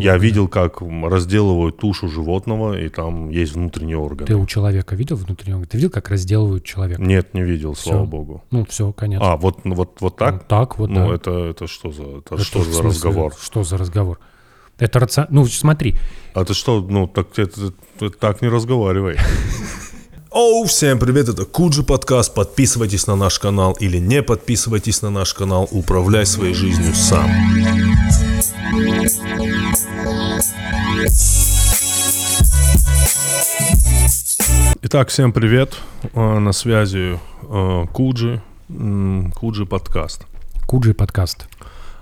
Я видел, как разделывают тушу животного, и там есть внутренние органы. Ты у человека видел внутренние органы? Ты видел, как разделывают человека? Нет, не видел, Всё. слава богу. Ну, все, конечно. А, вот, вот, вот так? Ну, так вот, Ну, да. это, это что за, это Это что за смысле, разговор? Что за разговор? Это рацион... Ну, смотри, А ты что, ну, так, это- ты так не разговаривай. Оу, всем привет, это Куджи подкаст. Подписывайтесь на наш канал или не подписывайтесь на наш канал. Управляй своей жизнью сам. Итак, всем привет. Э, На связи э, Куджи, Куджи подкаст. Куджи подкаст.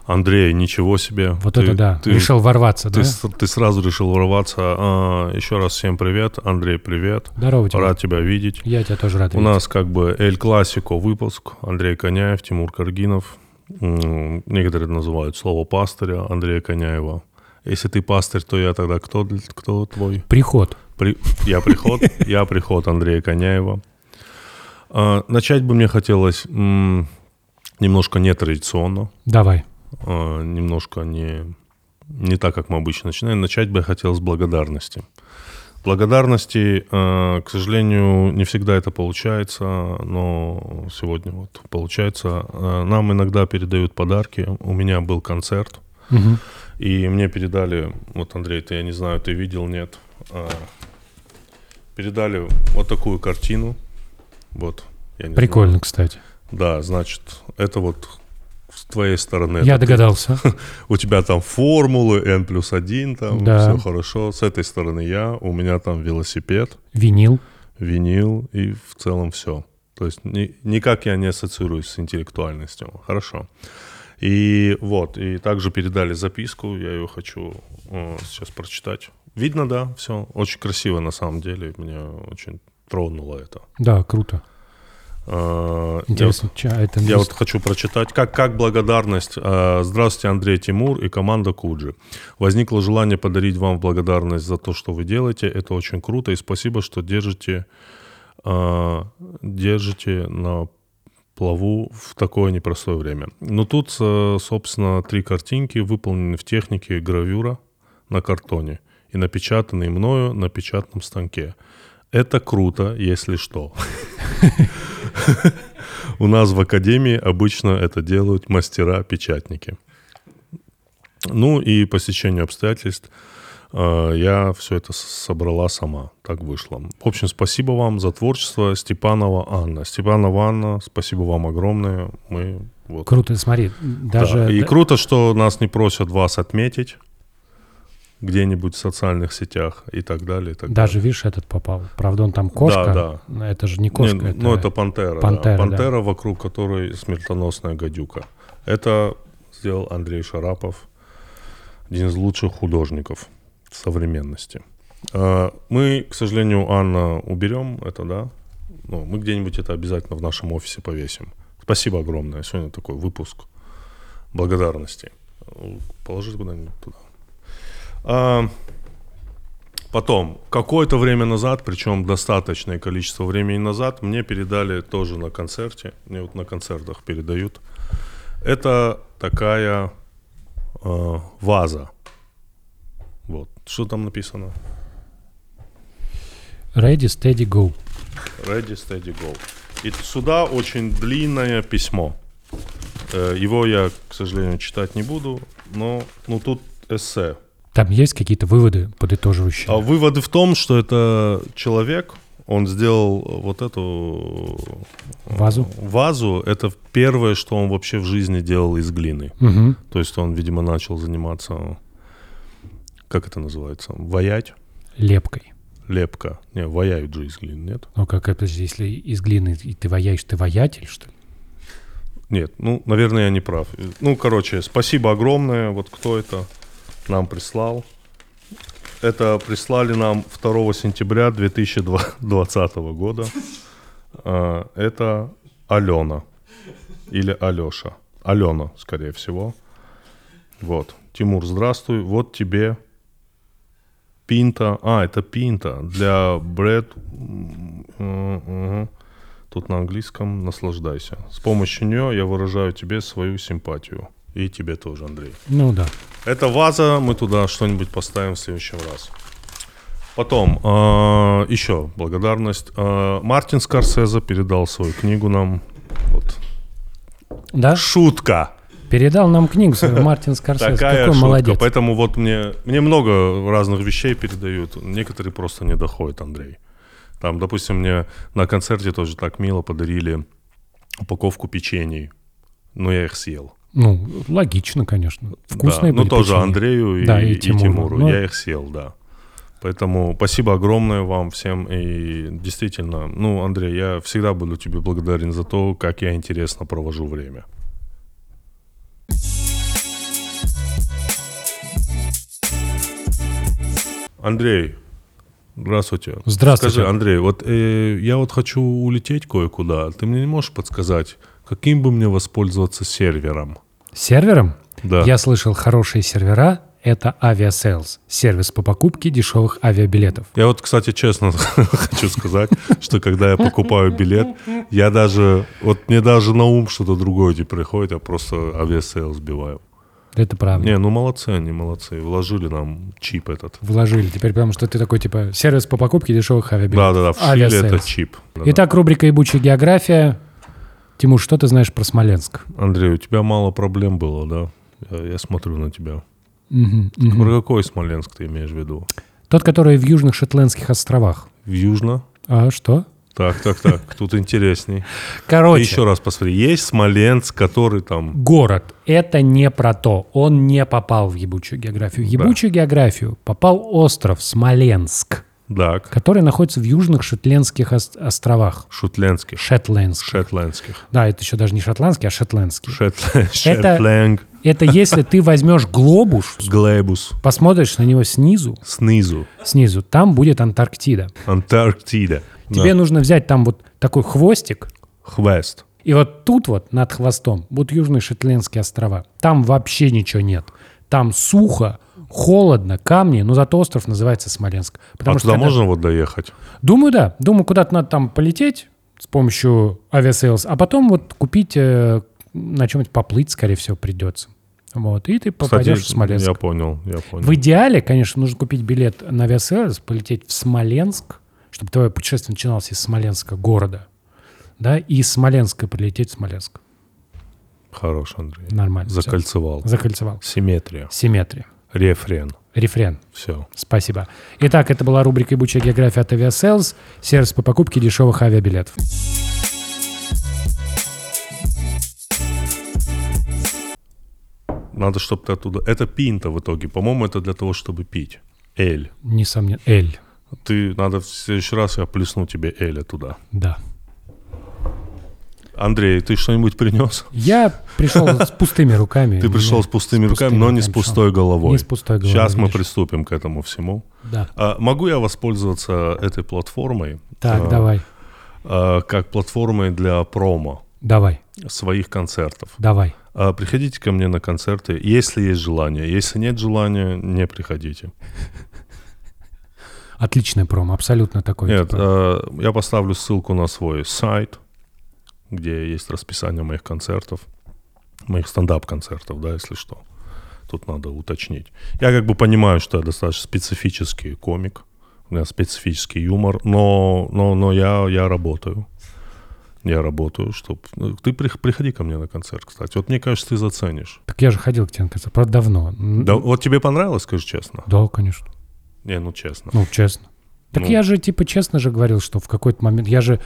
Андрей, ничего себе. Вот Ты- это да. Ты, Решил ворваться, ты, да? с- ты сразу решил ворваться. А, Еще раз всем привет. Андрей, привет. Здорово тебе. Рад тебя видеть. Я тебя тоже рад У видеть. нас как бы Эль Классико выпуск. Андрей Коняев, Тимур Каргинов. Некоторые называют слово пастыря Андрея Коняева. Если ты пастырь, то я тогда кто, кто твой? Приход. При- Я приход, я приход Андрея Коняева. А, Начать бы мне хотелось м, немножко нетрадиционно, Давай. а, немножко не, не так, как мы обычно начинаем. Начать бы я хотел с благодарности. Благодарности, э, к сожалению, не всегда это получается, но сегодня вот получается. Нам иногда передают подарки. У меня был концерт, Мгм. И мне передали, вот, Андрей, ты, я не знаю, ты видел, нет, а, передали вот такую картину. Вот. я не Прикольно, знаю. кстати. Да, значит, это вот с твоей стороны. Я это ты- догадался. у тебя там формулы, N плюс 1, там Да. все хорошо. С этой стороны я, у меня там велосипед, Винил. винил и в целом все. То есть ни- никак я не ассоциируюсь с интеллектуальностью. Хорошо. И вот, и также передали записку, я ее хочу э, сейчас прочитать. Видно, да, все. Очень красиво на самом деле, меня очень тронуло это. Да, круто. Э, я Интересно, ча- это я вот хочу прочитать. Как, как благодарность. э, Здравствуйте, Андрей Тимур и команда Куджи. Возникло желание подарить вам благодарность за то, что вы делаете. Это очень круто. И спасибо, что держите, держите на плаву в такое непростое время. Но тут, э, собственно, три картинки выполнены в технике гравюра на картоне и напечатанные мною на печатном станке. Это круто, если что. У нас в академии обычно это делают мастера-печатники. Ну и по стечению обстоятельств я все это собрала сама. Так вышло. В общем, спасибо вам за творчество Степанова Анна. Степанова Анна, спасибо вам огромное. Мы вот. Круто, смотри, Да, даже... И да- круто, что нас не просят вас отметить где-нибудь в социальных сетях и так далее. И так Даже, видишь, этот попал. Правда, он там кошка. Да, но Это же не Не, кошка. это... Ну, это пантера. пантера, да. да. Пантера, вокруг которой смертоносная гадюка. Это сделал Андрей Шарапов, один из лучших художников современности. А, Мы, к сожалению, Анна, уберем это, да? Ну, мы где-нибудь это обязательно в нашем офисе повесим. Спасибо огромное. Сегодня такой выпуск благодарности. Положить куда-нибудь туда. А, Потом, какое-то время назад, причем достаточное количество времени назад, мне передали тоже на концерте, мне вот на концертах передают. Это такая э, ваза. Вот. Что там написано? Ready, steady, go. Ready, steady, go. И сюда очень длинное письмо. Э, Его я, к сожалению, читать не буду, но ну, тут эссе. Там есть какие-то выводы подытоживающие? А выводы в том, что это человек, он сделал вот эту Вазу? вазу. Это первое, что он вообще в жизни делал из глины. Мгм. То есть он, видимо, начал заниматься, как это называется, ваять, Лепкой. лепка. Не, ваяют же из глины, нет? Ну, как это, же, если из глины и ты ваяешь, ты ваятель, что ли? Нет, ну, наверное, я не прав. Ну, короче, спасибо огромное. Вот кто это нам прислал. Это прислали нам 2 сентября 2020 года. А, Это Алена. Или Алеша. Алена, скорее всего. Вот. Тимур, здравствуй. Вот тебе пинта. А, это пинта для бред. М, мгм. Тут на английском наслаждайся. С помощью нее я выражаю тебе свою симпатию. И тебе тоже, Андрей. Ну да. Это ваза, мы туда что-нибудь поставим в следующий раз. Потом, э, еще благодарность. Э, Мартин Скорсезе передал свою книгу нам. Вот. Да? Шутка. Передал нам книгу свою Мартин Скорсезе. Такая Какой шутка. молодец. Поэтому вот мне, мне много разных вещей передают. Некоторые просто не доходят, Андрей. Там, допустим, мне на концерте тоже так мило подарили упаковку печений. Но я их съел. Ну, логично, конечно. Вкусные да. Ну, были тоже печенья. Андрею и, Да, и и Тимуру. Тимуру. Ну, Я их съел, да. Поэтому спасибо огромное вам всем. И действительно, ну, Андрей, я всегда буду тебе благодарен за то, как я интересно провожу время. Андрей, здравствуйте. Здравствуйте. Скажи, Андрей, вот э, я вот хочу улететь кое-куда. Ты мне не можешь подсказать, каким бы мне воспользоваться сервером? Сервером? Да. Я слышал, хорошие сервера — это Aviasales, сервис по покупке дешевых авиабилетов. Я вот, кстати, честно хочу сказать, что когда я покупаю билет, я даже, вот мне даже на ум что-то другое не приходит, я просто Aviasales вбиваю. Это правда. Не, ну молодцы они, молодцы. Вложили нам чип этот. Вложили. Теперь потому что ты такой, типа, сервис по покупке дешевых авиабилетов. Да-да-да, вшили Aviasales. этот чип. Да-да. Итак, рубрика «Ебучая география». Тимур, что ты знаешь про Смоленск? Андрей, у тебя мало проблем было, да? Я, я смотрю на тебя. Мгм, мгм. Про какой Смоленск ты имеешь в виду? Тот, который в Южных Шотландских островах. В Южно? А что? Так, так, так, тут интересней. Короче, Еще раз посмотри, есть Смоленск, который там... город — это не про то. Он не попал в ебучую географию. В ебучую географию попал остров Смоленск, Так, который находится в Южных Шотландских ос- островах. шотландских, Шетландск. шетландских. Да, это еще даже не шотландский, а шетландский. Шетл- Шетланг, Это если ты возьмешь глобус, Глебус, посмотришь на него снизу, снизу, снизу, там будет Антарктида. Антарктида. Тебе нужно взять там вот такой хвостик, Хвест. и вот тут вот над хвостом будут Южные Шотландские острова. Там вообще ничего нет. Там сухо, холодно, камни, но зато остров называется Смоленск. Потому а что туда когда- можно вот доехать? Думаю, да. Думаю, куда-то надо там полететь с помощью Aviasales, а потом вот купить, э, на чем-нибудь поплыть, скорее всего, придется. Вот, и ты попадешь Кстати, в Смоленск. я понял, я понял. В идеале, конечно, нужно купить билет на Aviasales, полететь в Смоленск, чтобы твое путешествие начиналось из Смоленска, города, да, и из Смоленска прилететь в Смоленск. Хорош, Андрей. Нормально. Закольцевал. Закольцевал. Симметрия. Симметрия. Рефрен. Рефрен. Все. Спасибо. Итак, это была рубрика «Ебучая география» от Aviasales, сервис по покупке дешевых авиабилетов. Надо, чтобы ты оттуда... Это пинта в итоге. По-моему, это для того, чтобы пить. Эль. Несомненно. Эль. Ты, надо в следующий раз я плесну тебе Эля туда. Да. Андрей, ты что-нибудь принес? Я пришел с пустыми руками. Ты пришел с пустыми руками, но не с пустой головой. Не с пустой головой, Сейчас мы приступим к этому всему. Да. А, могу я воспользоваться этой платформой? Так, а, давай. а, как платформой для промо Давай. своих концертов. Давай. Приходите ко мне на концерты, если есть желание. Если нет желания, не приходите. Отличная промо, абсолютно такой. Нет, типа. а, я поставлю ссылку на свой сайт, где есть расписание моих концертов, моих стендап-концертов, да, если что. Тут надо уточнить. Я как бы понимаю, что я достаточно специфический комик, у меня специфический юмор, но, но, но я, я работаю. Я работаю, чтобы... Ты при- приходи ко мне на концерт, кстати. Вот мне кажется, ты заценишь. Так я же ходил к тебе на концерт, правда, давно. Да, вот тебе понравилось, скажи честно? Да, конечно. Не, ну честно. Ну, честно. Так Ну. я же, типа, честно же говорил, что в какой-то момент... Я же...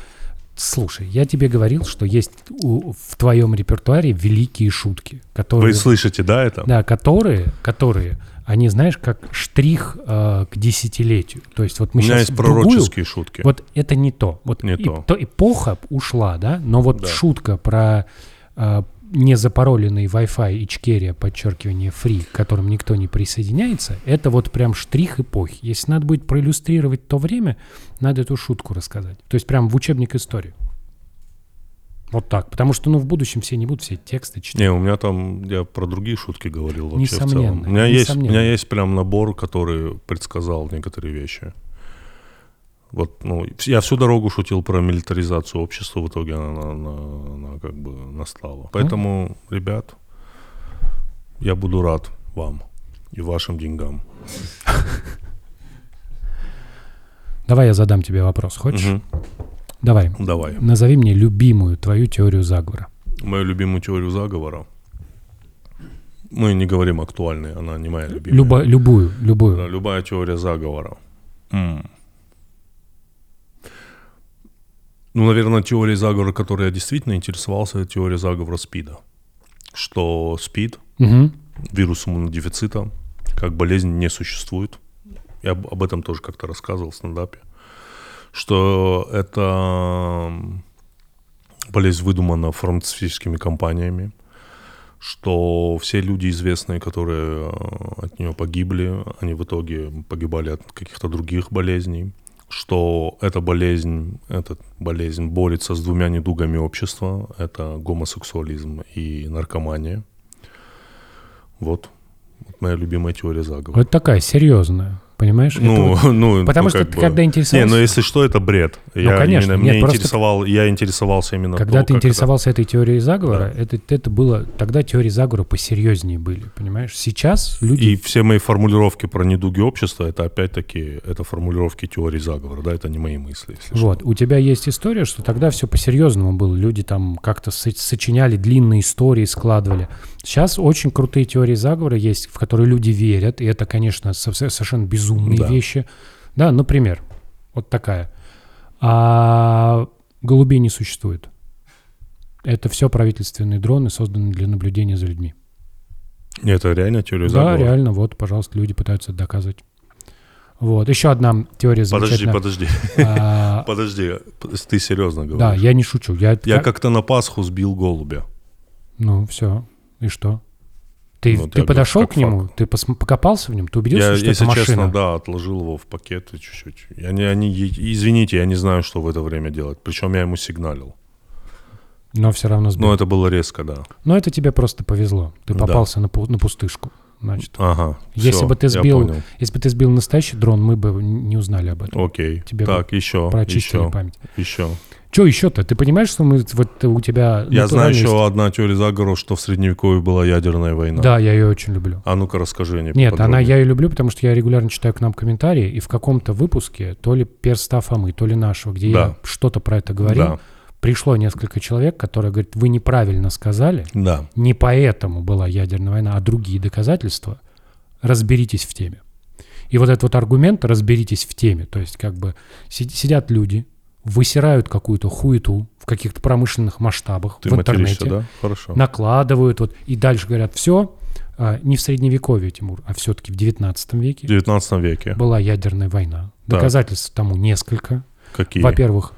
Слушай, я тебе говорил, что есть у- в твоем репертуаре великие шутки, которые... Вы слышите, да, это? Да, которые, которые, они, знаешь, как штрих э, к десятилетию. То есть вот У мы меня сейчас есть пророческие шутки. Вот это не то. Вот Не и- то. эпоха ушла, да, но вот Да. шутка про э, незапароленный Wi-Fi Ичкерия, подчеркивание, free, к которым никто не присоединяется, это вот прям штрих эпохи. Если надо будет проиллюстрировать то время, надо эту шутку рассказать. То есть прям в учебник истории. Вот так. Потому что, ну, в будущем все не будут все тексты читать. Не, у меня там, я про другие шутки говорил вообще в Несомненно, целом. У меня, есть, у несомненно. меня есть прям набор, который предсказал некоторые вещи. Вот, ну, я всю дорогу шутил про милитаризацию общества, в итоге она, она- она- она как бы настала. Поэтому, ребят, я буду рад вам и вашим деньгам. Давай я задам тебе вопрос. Хочешь? Мгм. Давай. Давай. Назови мне любимую твою теорию заговора. Мою любимую теорию заговора. Мы не говорим актуальной, она не моя любимая. Люба, любую, Да, любую. любая теория заговора. М. Ну, наверное, теория заговора, которой я действительно интересовался, это теория заговора СПИДа. Что СПИД, Мгм. вирус иммунодефицита, как болезнь не существует. Я об этом тоже как-то рассказывал в стендапе. Что это болезнь выдумана фармацевтическими компаниями, что все люди известные, которые э, от нее погибли, они в итоге погибали от каких-то других болезней, что эта болезнь, эта болезнь борется с двумя недугами общества, это гомосексуализм и наркомания. Вот, вот моя любимая теория заговора. Вот такая серьезная, понимаешь? Это Ну, вот- ну, потому ну, что ты бы- когда Не, интересовался, ну если что, это бред. Я конечно. именно, Нет, меня просто- интересовал, я интересовался именно когда то, ты как это- интересовался этой теорией заговора, это, это было тогда теории заговора посерьезнее были, понимаешь? Сейчас люди И все мои формулировки про недуги общества, это опять-таки, это формулировки теории заговора, да, это не мои мысли. если что. Вот, у тебя есть история, что тогда все по-серьезному было. Люди там как-то со- сочиняли длинные истории, складывали. Сейчас очень крутые теории заговора есть, в которые люди верят, и это, конечно, со- совершенно безумные Да. вещи. Да, например, вот такая. А голубей не существует. Это все правительственные дроны, созданные для наблюдения за людьми. Это реально теория Да, заговора? реально, вот, пожалуйста, люди пытаются доказывать. Вот, еще одна теория Подожди, подожди, А, подожди, ты серьезно говоришь? Да, я не шучу. Я, Я как- как-то на Пасху сбил голубя. Ну, все. И что? Ты, Вот ты я подошел говорю, к нему, ты пос- покопался в нем, ты убедился, Я, что если это машина? честно, да, отложил его в пакет и чуть-чуть. Я не, не- извините, я не знаю, что в это время делать. Причем я ему сигналил. Но все равно сбил. Но это было резко, да. Но это тебе просто повезло. Ты Да. попался на, пу- на пустышку. Значит, Ага. Если всё, бы ты сбил- если бы ты сбил настоящий дрон, мы бы не узнали об этом. Окей. Тебе так, еще, Прочистили еще, память. еще. Че еще-то? Ты понимаешь, что мы вот у тебя Я знаю еще одна теория заговора, что в Средневековье была ядерная война. Да, я ее очень люблю. А ну-ка расскажи мне Нет, она я ее люблю, потому что я регулярно читаю к нам комментарии, и в каком-то выпуске, то ли перста Фомы, то ли нашего, где Да. я что-то про это говорил, Да, пришло несколько человек, которые говорят, вы неправильно сказали, да. не поэтому была ядерная война, а другие доказательства, разберитесь в теме. И вот этот вот аргумент «разберитесь в теме», то есть как бы си- сидят люди, высирают какую-то хуету в каких-то промышленных масштабах Ты в интернете, да? Хорошо. накладывают, вот, и дальше говорят, все, не в средневековье, Тимур, а все-таки в 19 В веке 19 веке. была ядерная война. Так. Доказательств тому несколько. Какие? Во-первых,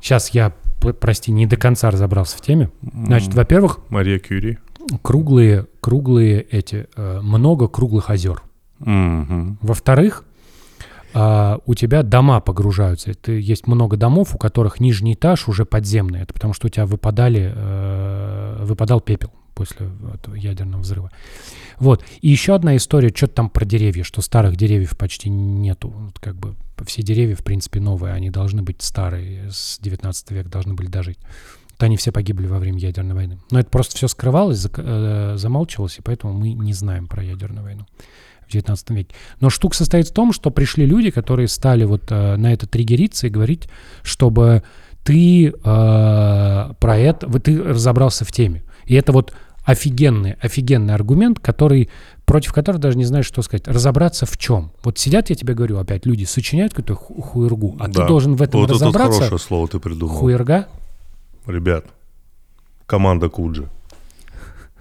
сейчас я, прости, не до конца разобрался в теме. Значит, во-первых, Мария Кюри. круглые, круглые эти, э, много круглых озер. Мгм. Во-вторых, а, у тебя дома погружаются. Это есть много домов, у которых нижний этаж уже подземный. Это потому что у тебя выпадали, э, выпадал пепел после этого ядерного взрыва. Вот. И еще одна история, что-то там про деревья, что старых деревьев почти нету. Вот как бы все деревья, в принципе, новые, они должны быть старые, с 19 века должны были дожить. Вот они все погибли во время ядерной войны. Но это просто все скрывалось, э, замалчивалось, и поэтому мы не знаем про ядерную войну в 19 веке. Но штука состоит в том, что пришли люди, которые стали вот э, на это триггериться и говорить, чтобы ты э, про это, вот ты разобрался в теме. И это вот офигенный, офигенный аргумент, который, против которого даже не знаешь, что сказать. Разобраться в чем. Вот сидят, я тебе говорю, опять люди сочиняют какую-то ху- хуергу, а Да. ты должен в этом вот это разобраться. хорошее слово ты придумал. Хуерга? Ребят, команда Куджи.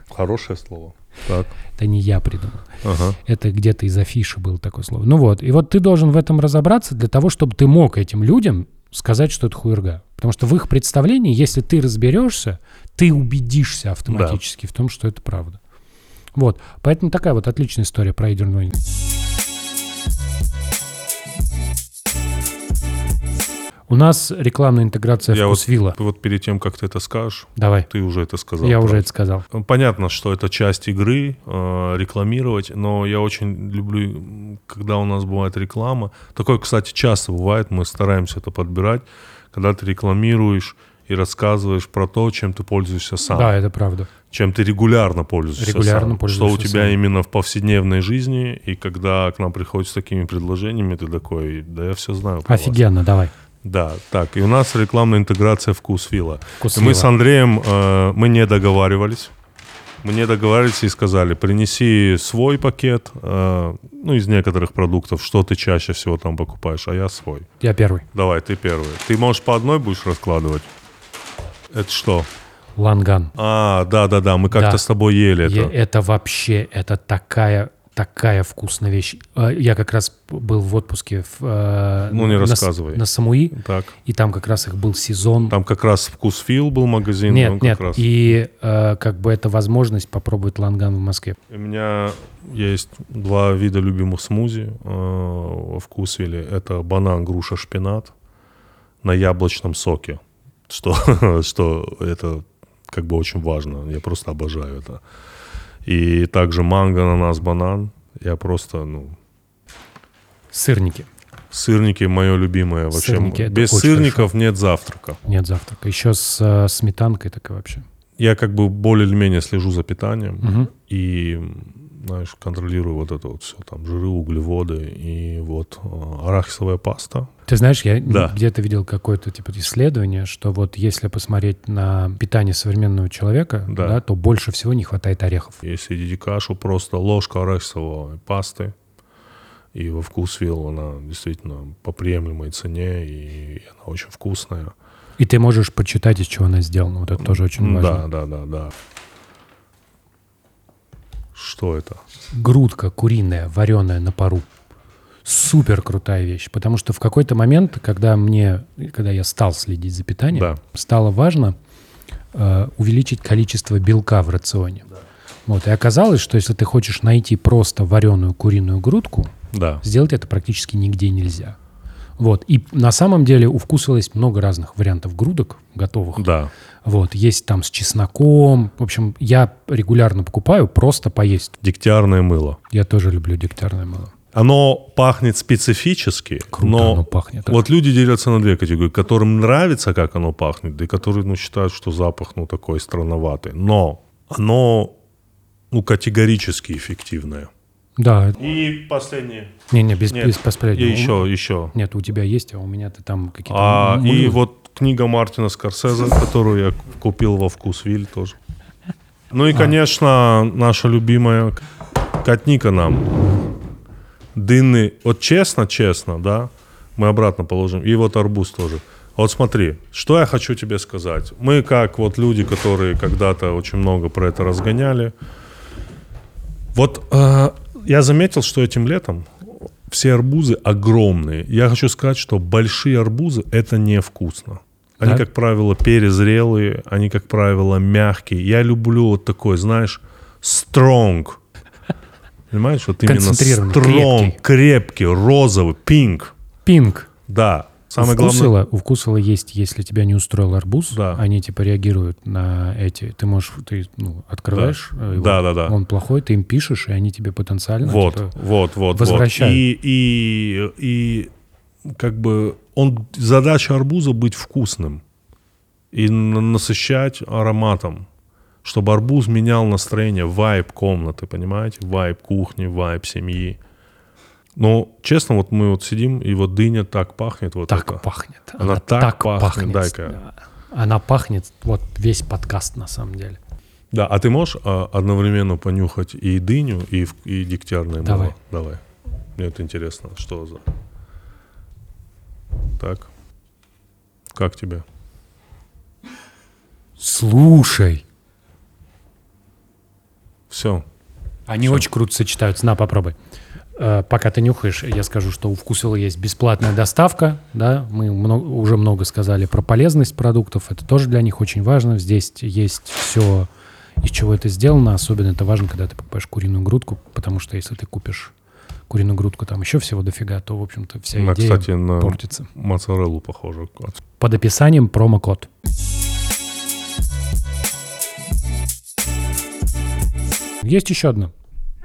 Хорошее слово. Так, Это не я придумал. ага. Это где-то из афиши было такое слово. Ну вот, и вот ты должен в этом разобраться для того, чтобы ты мог этим людям сказать, что это хуерга. Потому что в их представлении, если ты разберешься, ты убедишься автоматически в том, что это правда. Вот, поэтому такая вот отличная история про ядерную войну. У нас рекламная интеграция Я вот, вкусвилла. вот перед тем, как ты это скажешь, Давай, ты уже это сказал. я уже правда. это сказал. Понятно, что это часть игры, э, рекламировать, но я очень люблю, когда у нас бывает реклама. Такое, кстати, часто бывает, мы стараемся это подбирать, когда ты рекламируешь и рассказываешь про то, чем ты пользуешься сам. Да, это правда. Чем ты регулярно пользуешься Регулярно сам. пользуешься Что у тебя сам. именно в повседневной жизни, и когда к нам приходят с такими предложениями, ты такой, да я все знаю. про вас». Офигенно, давай. Да, так, и у нас рекламная интеграция вкусвилла. Вкус И мы с Андреем, э, мы не договаривались. Мы не договаривались и сказали, принеси свой пакет, э, ну, из некоторых продуктов, что ты чаще всего там покупаешь, а я свой. Я первый. Давай, ты первый. Ты, можешь, по одной будешь раскладывать? Это что? Ланган. А, да-да-да, мы как-то Да. с тобой ели это. это вообще, это такая, такая вкусная вещь. Э, Я как раз был в отпуске в, э, Ну, не на, рассказывай. на Самуи, Так, и там как раз их был сезон. там как раз вкусфил был магазин. нет, нет, раз. и э, как бы это возможность попробовать ланган в Москве. У меня есть два вида любимых смузи э, во вкусвиле. Это банан, груша, шпинат на яблочном соке. Что, что это как бы очень важно. Я просто обожаю это. И также манго, ананас, банан. Я просто, ну, Сырники. сырники мое любимое. Вообще, Сырники, без сырников нет завтрака. Нет завтрака. Еще с э, сметанкой такой вообще. Я как бы более или менее слежу за питанием. Мгм. и, знаешь, контролирую вот это вот все, там, жиры, углеводы, и вот э, арахисовая паста. Ты знаешь, я Да. где-то видел какое-то типа исследование, что вот если посмотреть на питание современного человека, Да. да, то больше всего не хватает орехов. Если едите кашу, просто ложка арахисовой пасты, и во вкус вилл она действительно по приемлемой цене, и она очень вкусная. И ты можешь почитать, из чего она сделана. Вот это тоже очень важно. Да, да, да, да. Что это? грудка куриная, вареная на пару. Супер крутая вещь, потому что в какой-то момент, когда мне, когда я стал следить за питанием, Да. стало важно э, увеличить количество белка в рационе. Вот и оказалось, что если ты хочешь найти просто вареную куриную грудку, Да. сделать это практически нигде нельзя. Вот и на самом деле у вкуса есть много разных вариантов грудок готовых. Да. Вот есть там с чесноком. В общем, я регулярно покупаю просто поесть. Дегтярное мыло. Я тоже люблю дегтярное мыло. Оно пахнет специфически, Круто но оно пахнет. да. Вот люди делятся на две категории, которым нравится, как оно пахнет, и которые, ну, считают, что запах, ну, такой странноватый. Но оно, ну, категорически эффективное. Да. И последнее. Не-не, без, Нет, без последнего. И еще, еще. Нет, у тебя есть, а у меня-то там какие-то... А, и вот книга Мартина Скорсезе, которую я купил во вкус Виль тоже. Ну А. и, конечно, наша любимая Катника нам. Дынный, вот честно-честно, да, мы обратно положим. И вот арбуз тоже. Вот смотри, что я хочу тебе сказать. Мы как вот люди, которые когда-то очень много про это разгоняли. Вот э, я заметил, что этим летом все арбузы огромные. Я хочу сказать, что большие арбузы это невкусно. Они, Так. как правило, перезрелые, они, как правило, мягкие. Я люблю вот такой, знаешь, strong. Понимаешь, вот именно strong, крепкий. крепкий, розовый, pink. Пинг. Да. Самое у главное... у есть, если тебя не устроил арбуз, Да. они типа реагируют на эти. Ты можешь, ты ну, открываешь э, его, Да, да, да. он плохой, ты им пишешь, и они тебе потенциально Вот, типа, вот, вот, возвращают. вот. И, и, и как бы он задача арбуза быть вкусным и насыщать ароматом, чтобы арбуз менял настроение, вайб комнаты, понимаете, вайб кухни, вайб семьи. Но честно, вот мы вот сидим и вот дыня так пахнет вот так это. пахнет. Она так пахнет, дай-ка. да. Она пахнет, вот весь подкаст на самом деле. Да, а ты можешь а, одновременно понюхать и дыню, и, и дегтярное Давай. мыло? Давай. Мне это интересно, что за... Так. Как тебе? Слушай, Все. они Всё. очень круто сочетаются. На, попробуй. Э, Пока ты нюхаешь, я скажу, что у Вкусвилла есть бесплатная доставка, да, мы много- уже много сказали про полезность продуктов, это тоже для них очень важно. Здесь есть все, из чего это сделано, особенно это важно, когда ты покупаешь куриную грудку, потому что если ты купишь куриную грудку, там еще всего дофига, то, в общем-то, вся Она, идея кстати, на портится. моцареллу похожа. Под описанием промокод. Есть еще одно.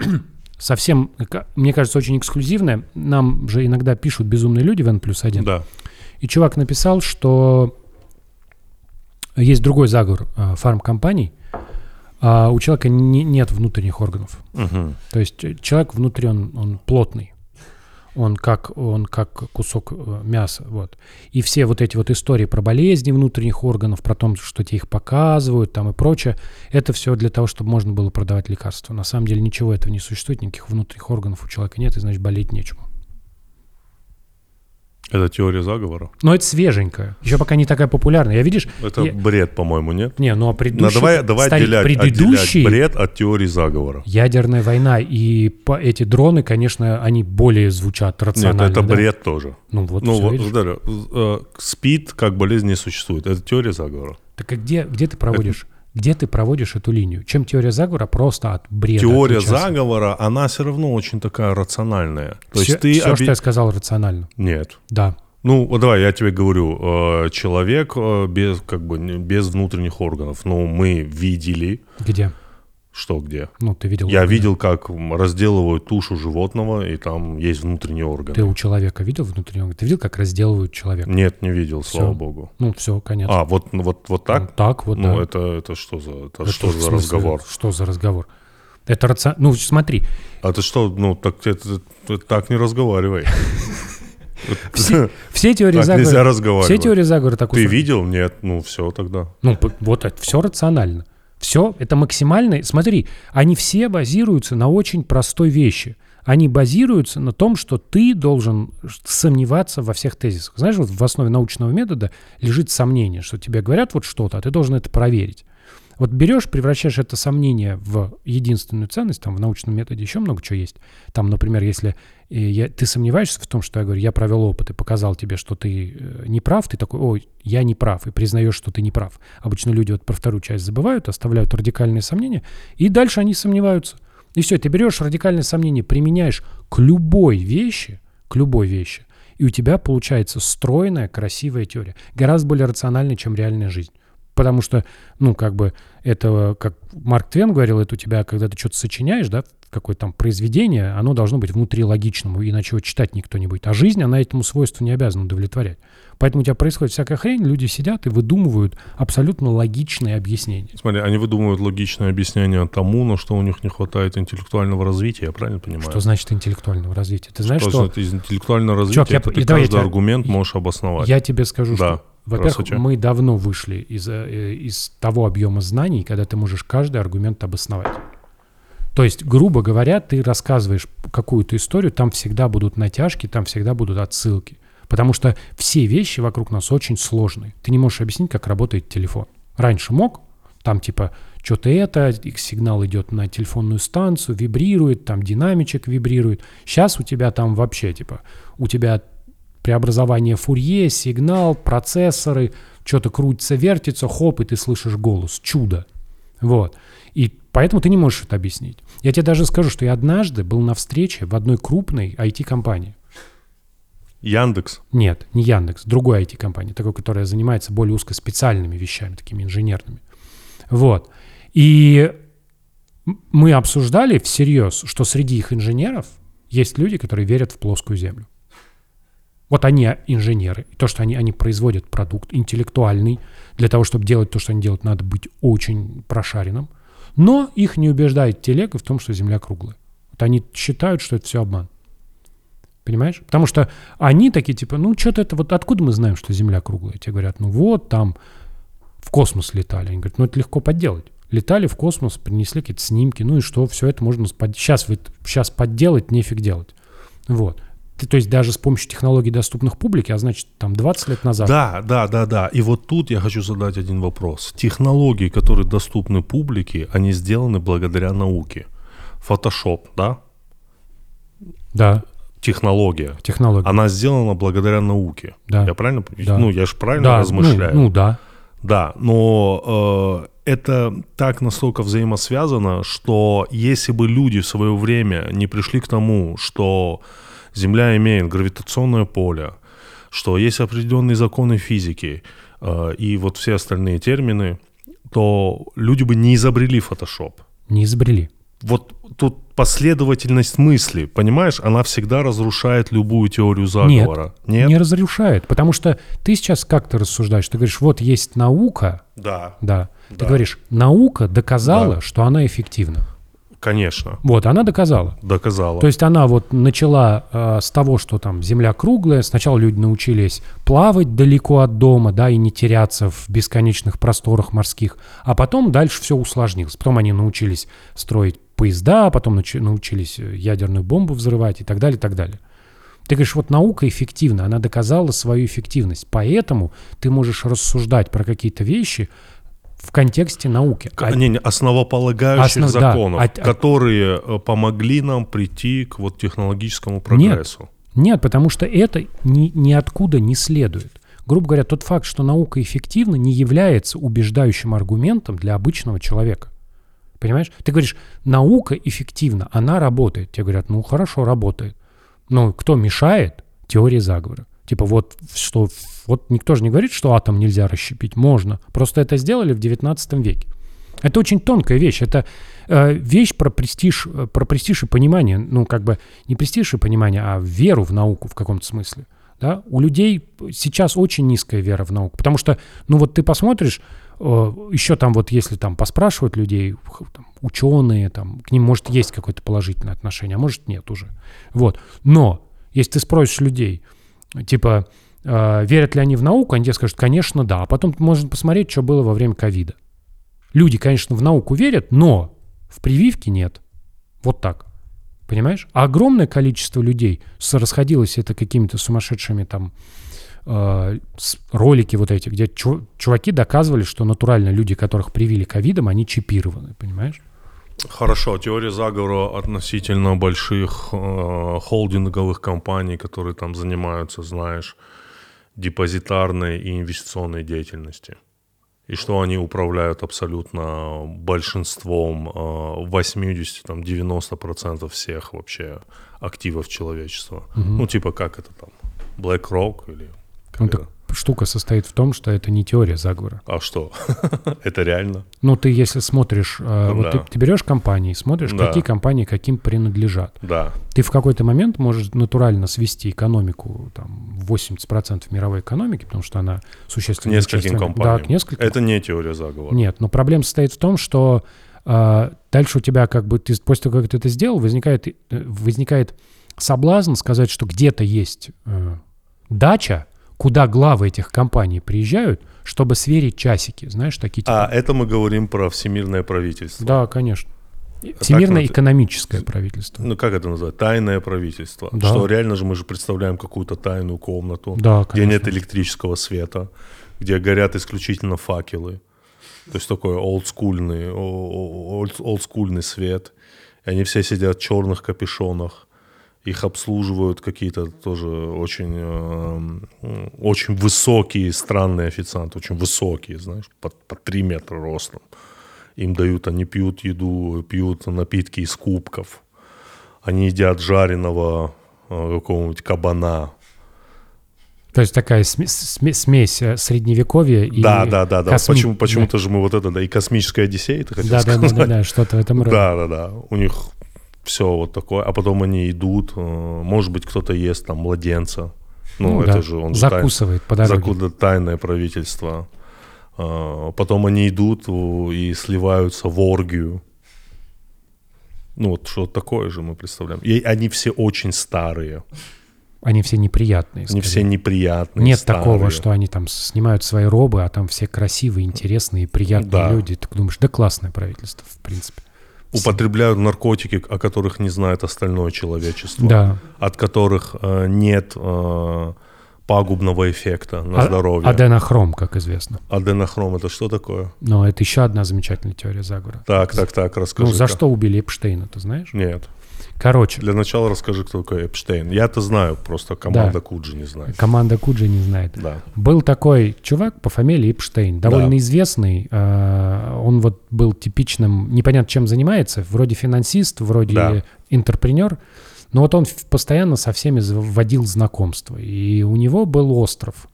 Совсем, мне кажется, очень эксклюзивное. Нам же иногда пишут безумные люди в N плюс 1. Да. И чувак написал, что Есть другой заговор а, фармкомпаний. А у человека не- нет внутренних органов. Мгм. То есть человек внутри, он, он плотный. Он как, он как кусок э, мяса. Вот. И все вот эти вот истории про болезни внутренних органов, про то, что тебе их показывают там и прочее, это все для того, чтобы можно было продавать лекарства. На самом деле ничего этого не существует, никаких внутренних органов у человека нет, и значит болеть нечему. Это теория заговора? Но это свеженькое. Еще пока не такая популярная. Я видишь... Это я- бред, по-моему, нет? Не, ну а предыдущий... давай, давай старик, отделять, предыдущий отделять бред от теории заговора. ядерная война и по- эти дроны, конечно, они более звучат Нет, рационально. это да? бред тоже. Ну вот, ну, всё, вот, смотри, э, СПИД как болезнь не существует. Это теория заговора. Так а где, где ты проводишь? Где ты проводишь эту линию? Чем теория заговора просто от бреда? Теория отличается? заговора, она все равно очень такая рациональная. То Всё- есть ты... всё, оби- что я сказал, рационально. Нет. Да. Ну, вот давай, я тебе говорю, э, человек э, без, как бы, без внутренних органов, ну, мы видели, Где? Что где. Ну, ты видел. Я органы. видел, как разделывают тушу животного, и там есть внутренние органы. Ты у человека видел внутренний орган? Ты видел, как разделывают человека? Нет, не видел, слава Всё. богу. Ну, все, конечно. А, вот, ну, вот, вот Ну, так? так вот, Ну, да. это, это что за, это Это что за смысле, разговор? Что за разговор? Это рацион... Ну, смотри, А ты что, ну, так, это, ты так не разговаривай. все, все теории Так нельзя заговора... разговаривать. Все теории заговора так Ты видел? Нет, ну, все тогда. Ну, вот это все рационально. Все это максимально. Смотри, они все базируются на очень простой вещи. Они базируются на том, что ты должен сомневаться во всех тезисах. Знаешь, вот в основе научного метода лежит сомнение, что тебе говорят вот что-то, а ты должен это проверить. Вот берешь, превращаешь это сомнение в единственную ценность, там в научном методе еще много чего есть. Там, например, если э, я, ты сомневаешься в том, что я говорю, я провел опыт и показал тебе, что ты э, не прав, ты такой, ой, я не прав, и признаешь, что ты не прав. Обычно люди вот про вторую часть забывают, оставляют радикальные сомнения, и дальше они сомневаются. И все, ты берешь радикальное сомнение, применяешь к любой вещи, к любой вещи, и у тебя получается стройная, красивая теория. Гораздо более рациональная, чем реальная жизнь. Потому что, ну, как бы, это, как Марк Твен говорил, это у тебя, когда ты что-то сочиняешь, да, какое-то там произведение, оно должно быть внутри логичным, иначе его читать никто не будет. А жизнь, она этому свойству не обязана удовлетворять. Поэтому у тебя происходит всякая хрень, люди сидят и выдумывают абсолютно логичные объяснения. Смотри, они выдумывают логичное объяснение тому, на что у них не хватает интеллектуального развития, я правильно понимаю? Что значит интеллектуального развития? Ты знаешь, Что что... значит из интеллектуального развития? Чувак, я это ты давай я каждый тебя- аргумент можешь обосновать. Я тебе скажу, Да, что, во-первых, мы давно вышли из, э, из того объема знаний, когда ты можешь каждый аргумент обосновать. То есть, грубо говоря, ты рассказываешь какую-то историю, там всегда будут натяжки, там всегда будут отсылки. Потому что все вещи вокруг нас очень сложные. Ты не можешь объяснить, как работает телефон. Раньше мог, там типа что-то это, сигнал идет на телефонную станцию, вибрирует, там динамичек вибрирует. Сейчас у тебя там вообще типа, у тебя преобразование Фурье, сигнал, процессоры, что-то крутится, вертится, хоп, и ты слышишь голос. Чудо. Вот. И поэтому ты не можешь это объяснить. Я тебе даже скажу, что я однажды был на встрече в одной крупной IT-компании. Яндекс. Нет, не Яндекс, другой IT-компания, такой, которая занимается более узкоспециальными вещами, такими инженерными. Вот. И мы обсуждали всерьез, что среди их инженеров есть люди, которые верят в плоскую землю. Вот они инженеры. И то, что они, они производят продукт интеллектуальный, для того, чтобы делать то, что они делают, надо быть очень прошаренным. Но их не убеждает телега в том, что Земля круглая. Вот они считают, что это все обман. Понимаешь? Потому что они такие, типа, ну, что-то это, вот откуда мы знаем, что Земля круглая? Те говорят, ну, вот там в космос летали. Они говорят, ну, это легко подделать. Летали в космос, принесли какие-то снимки, ну и что, все это можно... Под... Сейчас, сейчас подделать, нефиг делать. Вот. То есть даже с помощью технологий, доступных публике, а значит, там 20 лет назад... Да, да, да, да. И вот тут я хочу задать один вопрос. Технологии, которые доступны публике, они сделаны благодаря науке. Photoshop, да? Да, Технология. технологии. Она сделана благодаря науке. Да. Я правильно? Да. Ну, я же правильно да, размышляю. Ну, ну да. Да, но э, это так настолько взаимосвязано, что если бы люди в свое время не пришли к тому, что Земля имеет гравитационное поле, что есть определенные законы физики э, и вот все остальные термины, то люди бы не изобрели Photoshop. Не изобрели. вот тут последовательность мысли, понимаешь, она всегда разрушает любую теорию заговора. Нет, не разрушает, потому что ты сейчас как ты рассуждаешь? Ты говоришь, вот есть наука, Да, да. Ты Да. говоришь, наука доказала, Да. что она эффективна. Конечно, Вот, она доказала. доказала. То есть она вот начала э, с того, что там земля круглая, сначала люди научились плавать далеко от дома, да, и не теряться в бесконечных просторах морских, а потом дальше все усложнилось. Потом они научились строить поезда, потом научи- научились э, ядерную бомбу взрывать и так далее, и так далее. Ты говоришь, вот наука эффективна, она доказала свою эффективность, поэтому ты можешь рассуждать про какие-то вещи в контексте науки. А- не, не, основополагающих Основ- да. законов, А- а- которые э, помогли нам прийти к вот технологическому прогрессу. Нет, потому что это ни, ниоткуда не следует. Грубо говоря, тот факт, что наука эффективна, не является убеждающим аргументом для обычного человека. Понимаешь? Ты говоришь, наука эффективна, она работает. Тебе говорят, ну хорошо, работает. Но кто мешает? Теория заговора. Типа вот что, вот никто же не говорит, что атом нельзя расщепить. Можно. Просто это сделали в 19 веке. Это очень тонкая вещь. Это э, вещь про престиж, э, про престиж и понимание. Ну, как бы не престиж и понимание, а веру в науку в каком-то смысле. Да? У людей сейчас очень низкая вера в науку. Потому что, ну вот ты посмотришь, э, еще там вот если там поспрашивать людей, там, ученые, там, к ним может есть какое-то положительное отношение, а может нет уже. Вот. Но если ты спросишь людей, типа, верят ли они в науку, они тебе скажут, конечно, да. А потом можно посмотреть, что было во время ковида. Люди, конечно, в науку верят, но в прививки нет. Вот так. Понимаешь? А огромное количество людей расходилось это какими-то сумасшедшими там э, ролики вот эти, где чу- чуваки доказывали, что натурально люди, которых привили ковидом, они чипированы, понимаешь? Хорошо, теория заговора относительно больших э, холдинговых компаний, которые там занимаются, знаешь, депозитарной и инвестиционной деятельностью. И что они управляют абсолютно большинством, э, 80, там, 90% всех вообще активов человечества. Ну, типа как это там, BlackRock или... как Ну, это? Штука состоит в том, что это не теория заговора. А что? это реально? Ну, ты если смотришь, э, вот Да. ты, ты берешь компании, смотришь, Да. какие компании каким принадлежат. Да. Ты в какой-то момент можешь натурально свести экономику, там, 80% мировой экономики, потому что она К существенно... нескольким компаниям. Да, к нескольким. Это не теория заговора. Нет, но проблема состоит в том, что э, дальше у тебя как бы, ты после того, как ты это сделал, возникает, э, возникает соблазн сказать, что где-то есть э, дача, куда главы этих компаний приезжают, чтобы сверить часики, знаешь, такие типа... А, это мы говорим про всемирное правительство. Да, конечно. Всемирное вот- экономическое правительство. Ну, как это называют? Тайное правительство. Да. Что реально же мы же представляем какую-то тайную комнату, Да, где конечно. нет электрического света, где горят исключительно факелы. То есть такой олдскульный, олдскульный свет. И они все сидят в черных капюшонах. Их обслуживают какие-то тоже очень, эм, очень высокие странные официанты, очень высокие, знаешь, по, по 3 метра ростом. Им дают, они пьют еду, пьют напитки из кубков. Они едят жареного э, какого-нибудь кабана. То есть такая сме- сме- смесь э, средневековья и... да, да, да, да. косми- Почему, почему-то же мы вот это, да, и космическая Одиссея, ты хотел Да, да, да, сказать? да, да, что-то в этом роде. Да, да, да. У них все вот такое. А потом они идут, э, может быть, кто-то ест там младенца. Ну, Ну это да, же он же тай- закусывает по дороге. закуда- тайное правительство. А, Потом они идут э, и сливаются в оргию. Ну, вот что такое же мы представляем. И они все очень старые. Они все неприятные. Они скорее. все неприятные. Нет старые. такого, что они там снимают свои робы, а там все красивые, интересные, приятные Да. люди. Ты думаешь, да классное правительство, в принципе. Употребляют наркотики, о которых не знает остальное человечество. Да. От которых э, нет э, пагубного эффекта на А- здоровье. Аденохром, как известно. Аденохром это что такое? Но это еще одна замечательная теория заговора. Так, так, так, расскажи. Ну, за что убили Эпштейна, ты знаешь? Нет. Короче, Для начала расскажи, кто такой Эпштейн. Я-то знаю, просто команда Куджи не знает. команда Куджи не знает. Да. Был такой чувак по фамилии Эпштейн, довольно Да. известный. э, Он вот был типичным, непонятно чем занимается, вроде финансист, вроде Да. интерпренер. Но вот он постоянно со всеми водил знакомства. И у него был остров.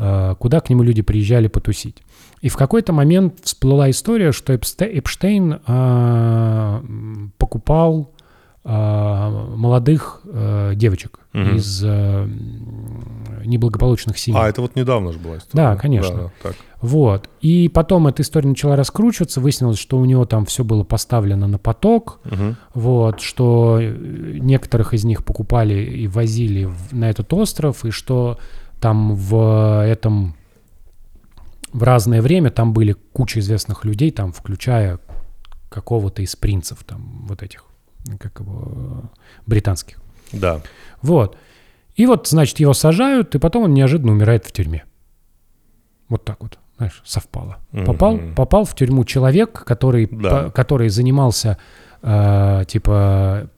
э, куда к нему люди приезжали потусить. И в какой-то момент всплыла история, что Эпштейн э, покупал молодых э, девочек Мгм. из э, неблагополучных семей. А, это вот недавно же была история. Да, конечно. Да, так. Вот. И потом эта история начала раскручиваться, выяснилось, что у него там все было поставлено на поток, Мгм. вот, что э, некоторых из них покупали и возили в- на этот остров, и что там в этом в разное время там были куча известных людей, там, включая какого-то из принцев, там, вот этих, как его, британских. Да. Вот. И вот, значит, его сажают, и потом он неожиданно умирает в тюрьме. Вот так вот, знаешь, совпало. Попал, попал в тюрьму человек, который, Да. по- который занимался, э, типа,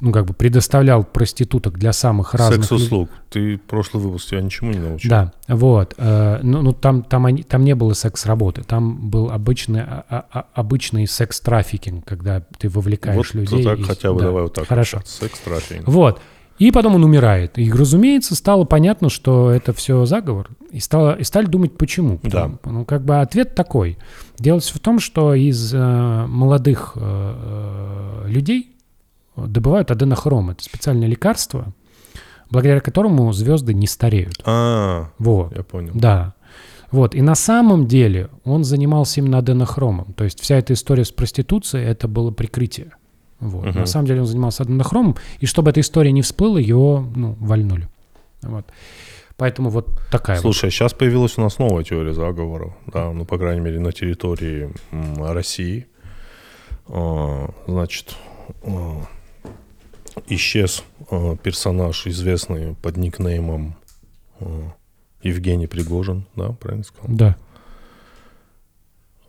ну, как бы предоставлял проституток для самых разных... Секс-услуг. Ты прошлый выпуск тебя ничему не научил. Да, вот. э, ну, ну, там, там, они- там не было секс-работы, там был обычный, а- а- а- обычный секс-трафикинг, когда ты вовлекаешь Вот людей. так и- хотя бы да, давай вот так. Хорошо. Секс-трафикинг. Вот. И потом он умирает. И, разумеется, стало понятно, что это все заговор. И, стало, и стали думать, почему. Потому- Ну, как бы ответ такой. Дело в том, что из э, молодых э, э, людей добывают аденохром. Это специальное лекарство, благодаря которому звезды не стареют. А, Вот. я понял. Да. Вот. И на самом деле он занимался именно аденохромом. То есть вся эта история с проституцией, это было прикрытие. Вот. Мгм. На самом деле он занимался аденохромом, и чтобы эта история не всплыла, его ну, вальнули. Вот. Поэтому вот такая вот. Слушай, сейчас появилась у нас новая теория заговоров, да, ну, по крайней мере, на территории России. А, Значит, а, исчез а, персонаж, известный под никнеймом а, Евгений Пригожин, да, правильно сказал? Да.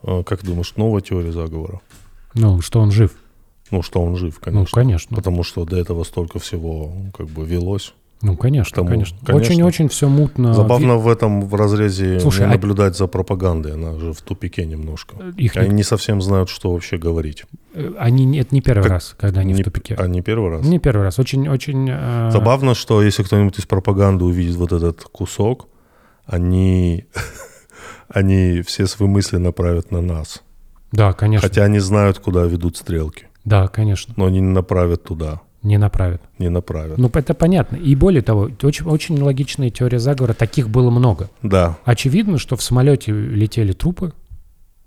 А, Как думаешь, новая теория заговора? Ну, что он жив. Ну, что он жив, Ну, конечно. конечно. Потому что до этого столько всего как бы велось. Ну, конечно, Тому- конечно. Очень-очень все мутно. Забавно в этом в разрезе Слушай, не а- наблюдать за пропагандой. Она же в тупике немножко. Их Они не- не совсем знают, что вообще говорить. э, они, это не первый Как- раз, когда они не, в тупике. А не первый раз? Не первый раз. Очень-очень... э, Забавно, что если кто-нибудь из пропаганды увидит вот этот кусок, они, они все свои мысли направят на нас. Да, конечно. Хотя они знают, куда ведут стрелки. Да, конечно. Но они не направят туда. Не направят. Не направят. Ну, это понятно. И более того, очень, очень логичная теория заговора. Таких было много. Да. Очевидно, что в самолете летели трупы.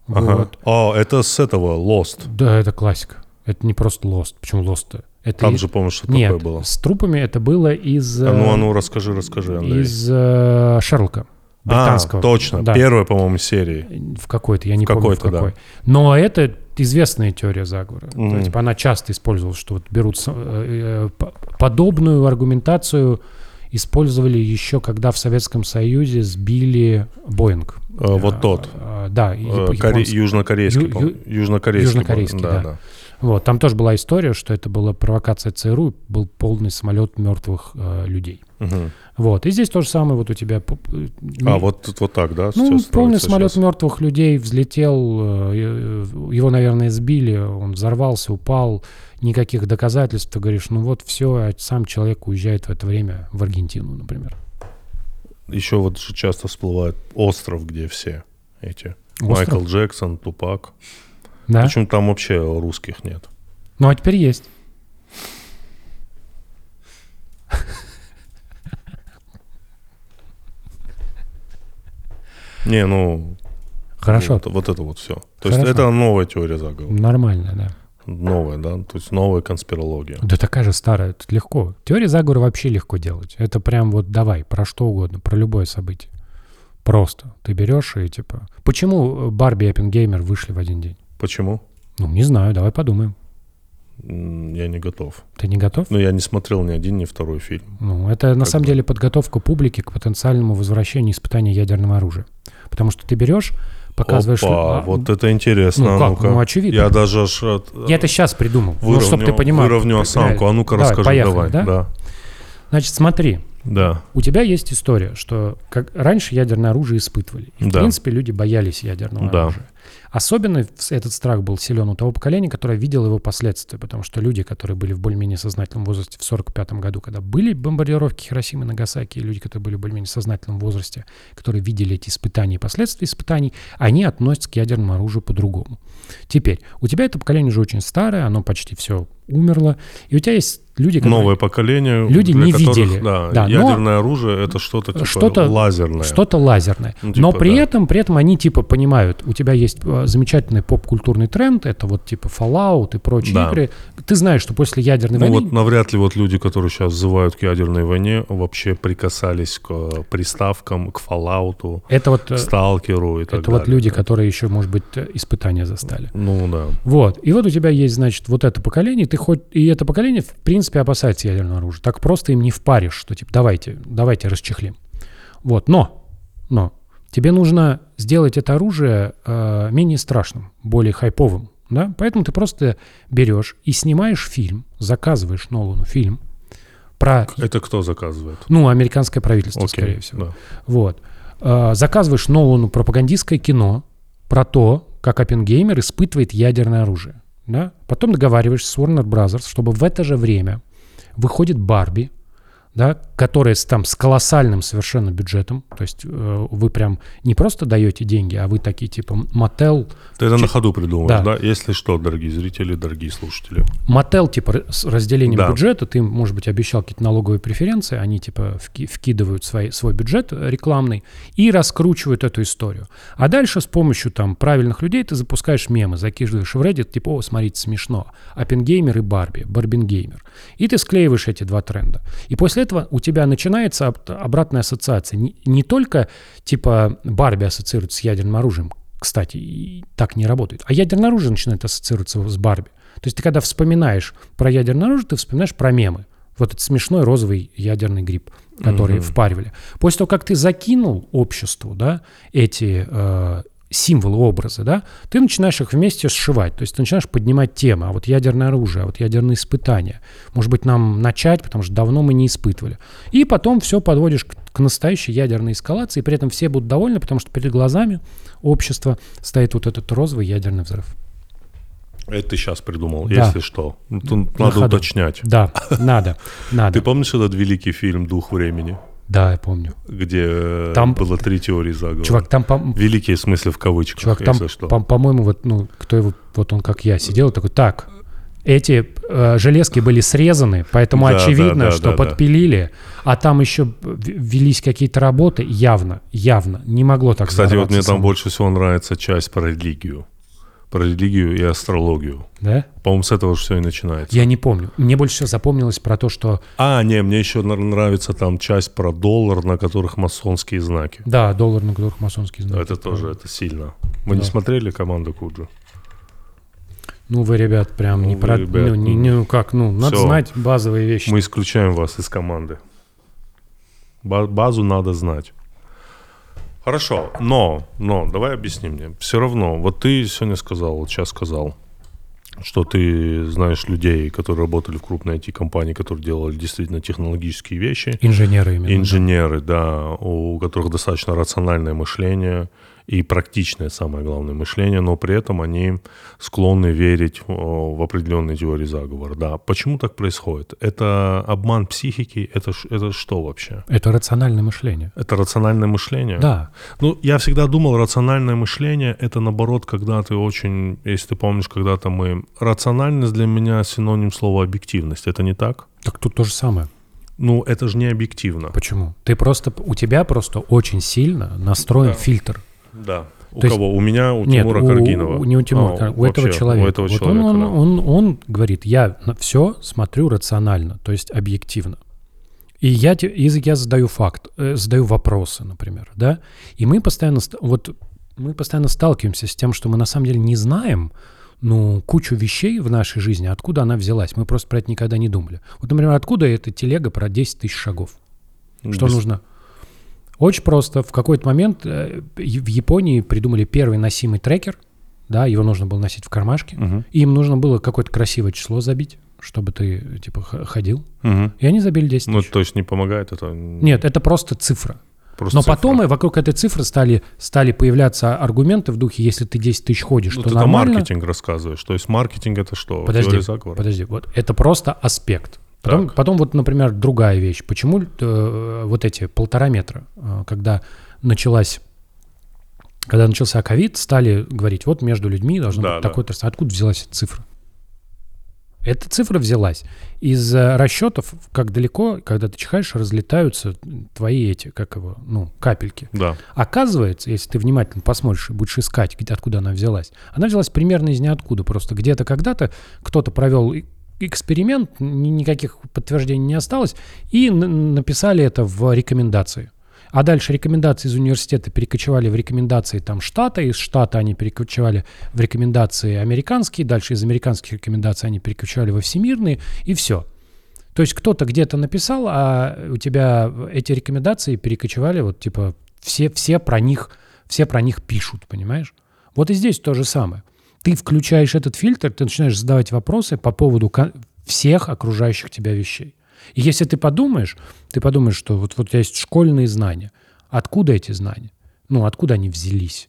Ага. Вот. О, это с этого Lost. Да, это классика. Это не просто Lost. Почему Lost-то? Это Там из- же, помнишь, что Нет, такое было? с трупами это было из... А ну, э, а ну, расскажи, расскажи, Андрей. Из э, Шерлока. Британского. А, точно. Да. Первая, по-моему, серии. В какой-то, я не помню в какой-то, да. какой. Но это известная теория заговора. То Мгм. есть, типа, она часто использовалась, что вот берут э, э, по- подобную аргументацию использовали еще, когда в Советском Союзе сбили Боинг. Э, вот тот. А, Да, коре-. Южнокорейский. Ю- ю- Южнокорейский. Южнокорейский, по- да. да. Вот, там тоже была история, что это была провокация ЦРУ, был полный самолет мертвых э, людей. Мгм. Вот, и здесь то же самое вот у тебя. А, вот тут вот так, да? Ну, строится самолет щас? мертвых людей взлетел, э, его, наверное, сбили, он взорвался, упал, никаких доказательств. Ты говоришь, ну вот все, а сам человек уезжает в это время в Аргентину, например. Еще вот же часто всплывает остров, где все эти. Остров? Майкл Джексон, Тупак. Да? Почему там вообще русских нет? Ну, а теперь есть. Не, ну... Хорошо. Вот, вот это вот все. То есть Хорошо. это новая теория заговора. Нормально, да. Новая, да? То есть новая конспирология. Да такая же старая, тут легко. Теория заговора вообще легко делать. Это прям вот давай, про что угодно, про любое событие. Просто. Ты берешь и типа... Почему Барби и Оппенгеймер вышли в один день? Почему? Ну, не знаю, давай подумаем. Я не готов. Ты не готов? Ну, я не смотрел ни один, ни второй фильм. Ну, это на Как самом бы. деле подготовка публики к потенциальному возвращению испытания ядерного оружия. Потому что ты берешь, показываешь... Опа, а, вот это интересно. Ну а как, ну очевидно. Я даже аж от- Я это сейчас придумал, ну, выровню, чтобы ты понимал. выровню осанку. А ну-ка расскажи, поехали, давай. да? Да. Значит, смотри, Да. У тебя есть история, что как раньше ядерное оружие испытывали. И, в Да. принципе, люди боялись ядерного Да. оружия. Особенно этот страх был силен у того поколения, которое видело его последствия, потому что люди, которые были в более-менее сознательном возрасте в 1945 году, когда были бомбардировки Хиросимы и Нагасаки, и люди, которые были в более-менее сознательном возрасте, которые видели эти испытания и последствия испытаний, они относятся к ядерному оружию по-другому. Теперь, у тебя это поколение уже очень старое, оно почти все умерло, и у тебя есть люди, которые... Новое поколение. Люди не которых, видели. Да, Да, но- ядерное оружие это что-то типа Что-то- лазерное. Что-то лазерное. Ну, Но типа, при да. этом, при этом они типа понимают, у тебя есть э, замечательный поп-культурный тренд, это вот типа Fallout и прочие Да. игры. Ты знаешь, что после ядерной Ну войны вот навряд ли вот люди, которые сейчас взывают к ядерной войне, вообще прикасались к э, приставкам, к Fallout, это вот, к э, Сталкеру и так это вот далее, люди, да. которые еще, может быть, э, испытания застали. Ну да. Вот. И вот у тебя есть, значит, вот это поколение, ты хоть... И это поколение, в принципе, опасается ядерного оружия. Так просто им не впаришь, что типа давайте, давайте расчехлим. Вот. Но, но тебе нужно сделать это оружие э, менее страшным, более хайповым. Да? Поэтому ты просто берешь и снимаешь фильм, заказываешь Нолану фильм про, Это кто заказывает? ну, американское правительство, Окей, скорее всего. да. Вот. Э, Заказываешь Нолану пропагандистское кино про то, как Оппенгеймер испытывает ядерное оружие. Да? Потом договариваешься с Warner Brothers, чтобы в это же время выходит Барби, да, которая с, там, с колоссальным совершенно бюджетом. То есть э, вы прям не просто даете деньги, а вы такие типа Мотел, Ты это Чуть- на ходу придумываешь, Да. да. Если что, дорогие зрители, дорогие слушатели. Мотел типа с разделением Да. бюджета, ты, может быть, обещал какие-то налоговые преференции, они типа вки- вкидывают свои, свой бюджет рекламный и раскручивают эту историю. А дальше с помощью там правильных людей ты запускаешь мемы, закидываешь в Reddit, типа, о, смотрите, смешно. Оппенгеймер и Барби, Барбингеймер. И ты склеиваешь эти два тренда. И после этого у тебя начинается об- обратная ассоциация. Не, не только типа Барби ассоциируется с ядерным оружием, кстати, так не работает. А ядерное оружие начинает ассоциироваться с Барби. То есть ты когда вспоминаешь про ядерное оружие, ты вспоминаешь про мемы. Вот этот смешной розовый ядерный гриб, который впаривали. После того, как ты закинул обществу да, эти э, символы, образы, да, ты начинаешь их вместе сшивать. То есть ты начинаешь поднимать темы. А вот ядерное оружие, а вот ядерные испытания. Может быть, нам начать, потому что давно мы не испытывали. И потом все подводишь к, к настоящей ядерной эскалации. И при этом все будут довольны, потому что перед глазами общества стоит вот этот розовый ядерный взрыв. Это ты сейчас придумал, Да. если что. Тут На надо ходу. уточнять. Да, надо, надо. Ты помнишь этот великий фильм «Дух времени», Да, я помню. где э, Там- было три теории заговора? Чувак, там, по- Великие в смысле в кавычках, чувак, там, что. по- по-моему, вот, ну, кто его, вот он как я сидел, такой, так, эти э, железки были срезаны, поэтому Да, очевидно, да, да, что да, да. подпилили, а там еще велись какие-то работы, явно, явно, не могло так Кстати, вот мне там больше всего нравится часть про религию. Про религию и астрологию. Да? По-моему, с этого же все и начинается. Я не помню. Мне больше всего запомнилось про то, что, А, не, мне еще нравится там часть про доллар, на которых масонские знаки. да, доллар, на которых масонские знаки. это тоже, это сильно. Вы не Да. смотрели команду Куджи? Ну, вы, ребят, прям не Ну, про... вы, ребят, ну, не, ну, ну, как, ну, надо всё. знать базовые вещи. Мы исключаем вас из команды. Ба- базу надо знать. Хорошо, но, но, давай объясни мне. Все равно, вот ты сегодня сказал, вот сейчас сказал, что ты знаешь людей, которые работали в крупной IT-компании, которые делали действительно технологические вещи. Инженеры именно. Инженеры, да, у которых достаточно рациональное мышление и практичное, самое главное, мышление, но при этом они склонны верить о, в определенные теории заговора. Да, почему так происходит? Это обман психики? Это, это что вообще? Это рациональное мышление. Это рациональное мышление? Да. Ну, я всегда думал, рациональное мышление это наоборот, когда ты очень, если ты помнишь, когда-то мы... Рациональность для меня синоним слова объективность. Это не так? Так тут то же самое. Ну, это же не объективно. Почему? Ты просто, у тебя просто очень сильно настроен Да. фильтр. Да. У То есть- кого? У меня, у Нет, Тимура у- Каргинова. у- не у Тимура, А, Кар- у этого человека. У этого Вот человека, он, да. он, он, он говорит, я все смотрю рационально, то есть объективно. И я, и я задаю факт, э, задаю вопросы, например, да, и мы постоянно, ст- вот мы постоянно сталкиваемся с тем, что мы на самом деле не знаем, ну, кучу вещей в нашей жизни, откуда она взялась. Мы просто про это никогда не думали. Вот, например, откуда эта телега про 10 тысяч шагов? Что Без- нужно? Очень просто. В какой-то момент э, в Японии придумали первый носимый трекер. Да, его нужно было носить в кармашке. Мгм. И им нужно было какое-то красивое число забить, чтобы ты, типа, ходил. Мгм. И они забили 10 Ну, тысяч. то есть не помогает это? Нет, это просто цифра. Просто Но цифра. потом и вокруг этой цифры стали, стали появляться аргументы в духе, если ты 10 тысяч ходишь, Ну, то ты нормально. маркетинг рассказываешь. То есть маркетинг это что? Подожди, подожди, вот это просто аспект. Потом, Так. потом вот, например, другая вещь. Почему э, вот эти полтора метра, э, когда началась, когда начался ковид, стали говорить, вот между людьми должно Да, быть да. такое-то. расстояние. Откуда взялась эта цифра? Эта цифра взялась из э, расчетов, как далеко, когда ты чихаешь, разлетаются твои эти, как его, ну, капельки. Да. Оказывается, если ты внимательно посмотришь и будешь искать, где, откуда она взялась, она взялась примерно из ниоткуда. Просто где-то когда-то кто-то провел эксперимент, ни- никаких подтверждений не осталось, и написали это в рекомендации. А дальше рекомендации из университета перекочевали в рекомендации там штата, из штата они перекочевали в рекомендации американские, дальше из американских рекомендаций они перекочевали во всемирные, и все. То есть кто-то где-то написал, а у тебя эти рекомендации перекочевали, вот типа все, все про них, все про них пишут, понимаешь? Вот и здесь то же самое. Ты включаешь этот фильтр, ты начинаешь задавать вопросы по поводу всех окружающих тебя вещей. И если ты подумаешь, ты подумаешь, что вот, вот у тебя есть школьные знания. Откуда эти знания? Ну, откуда они взялись?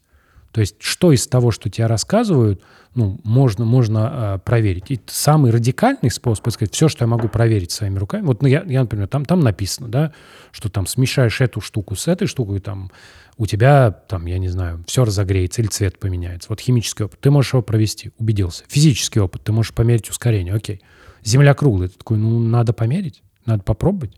То есть что из того, что тебе рассказывают, ну, можно, можно а, проверить. И самый радикальный способ, сказать, все, что я могу проверить своими руками. Вот ну, я, я, например, там, там написано, да, что там смешаешь эту штуку с этой штукой, там у тебя, там, я не знаю, все разогреется или цвет поменяется. Вот химический опыт, ты можешь его провести, убедился. Физический опыт, ты можешь померить ускорение, окей. Земля круглая, ты такой, ну, надо померить, надо попробовать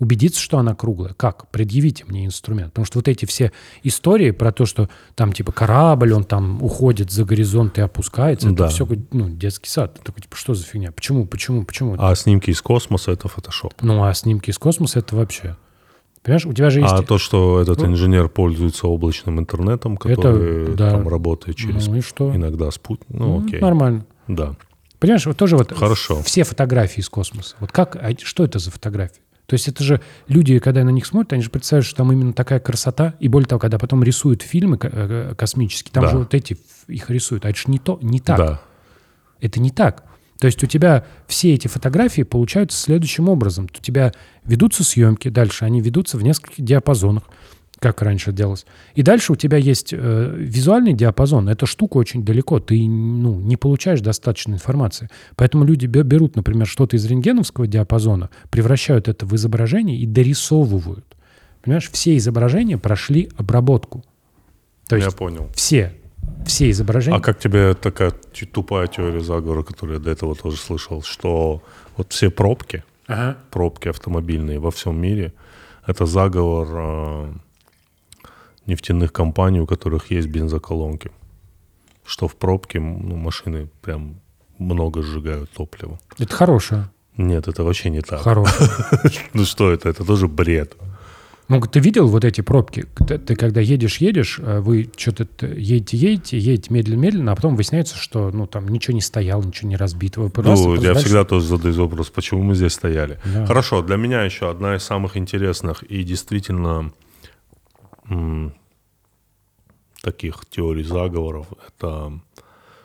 убедиться, что она круглая. Как? Предъявите мне инструмент. Потому что вот эти все истории про то, что там типа корабль, он там уходит за горизонт и опускается, Да. это все ну, детский сад. Ты такой, типа, что за фигня? Почему, почему, почему? А снимки из космоса это фотошоп. Ну, а снимки из космоса это вообще... Понимаешь, у тебя же есть... А то, что этот Ну, инженер пользуется облачным интернетом, который да. там работает через Ну и что? иногда спутник. Ну, Ну, окей. Нормально. Да. Понимаешь, вот тоже вот Хорошо. все фотографии из космоса. Вот как, а что это за фотографии? То есть это же люди, когда на них смотрят, они же представляют, что там именно такая красота. И более того, когда потом рисуют фильмы э, космические, там Да. же вот эти их рисуют. А это же не то, не так. Да. Это не так. То есть у тебя все эти фотографии получаются следующим образом. У тебя ведутся съемки дальше, они ведутся в нескольких диапазонах, как раньше делалось. И дальше у тебя есть э, визуальный диапазон. Эта штука очень далеко. Ты ну, не получаешь достаточно информации. Поэтому люди бе- берут, например, что-то из рентгеновского диапазона, превращают это в изображение и дорисовывают. Понимаешь, все изображения прошли обработку. То есть Я понял. все, все изображения... А как тебе такая тупая теория заговора, которую я до этого тоже слышал, что вот все пробки, Ага. пробки автомобильные во всем мире, это заговор э, нефтяных компаний, у которых есть бензоколонки. Что в пробке ну, машины прям много сжигают топлива. Это хорошее. Нет, это вообще не так. Хорошее. Ну что это? Это тоже бред. Ну, ты видел вот эти пробки? Ты, ты когда едешь, едешь, э, вы что-то едете, едете, едете медленно-медленно, а потом выясняется, что ну там ничего не стояло, ничего не разбито. Вы Ну, я всегда тоже задаю вопрос, почему мы здесь стояли. Да. Хорошо, для меня еще одна из самых интересных и действительно таких теорий заговоров, это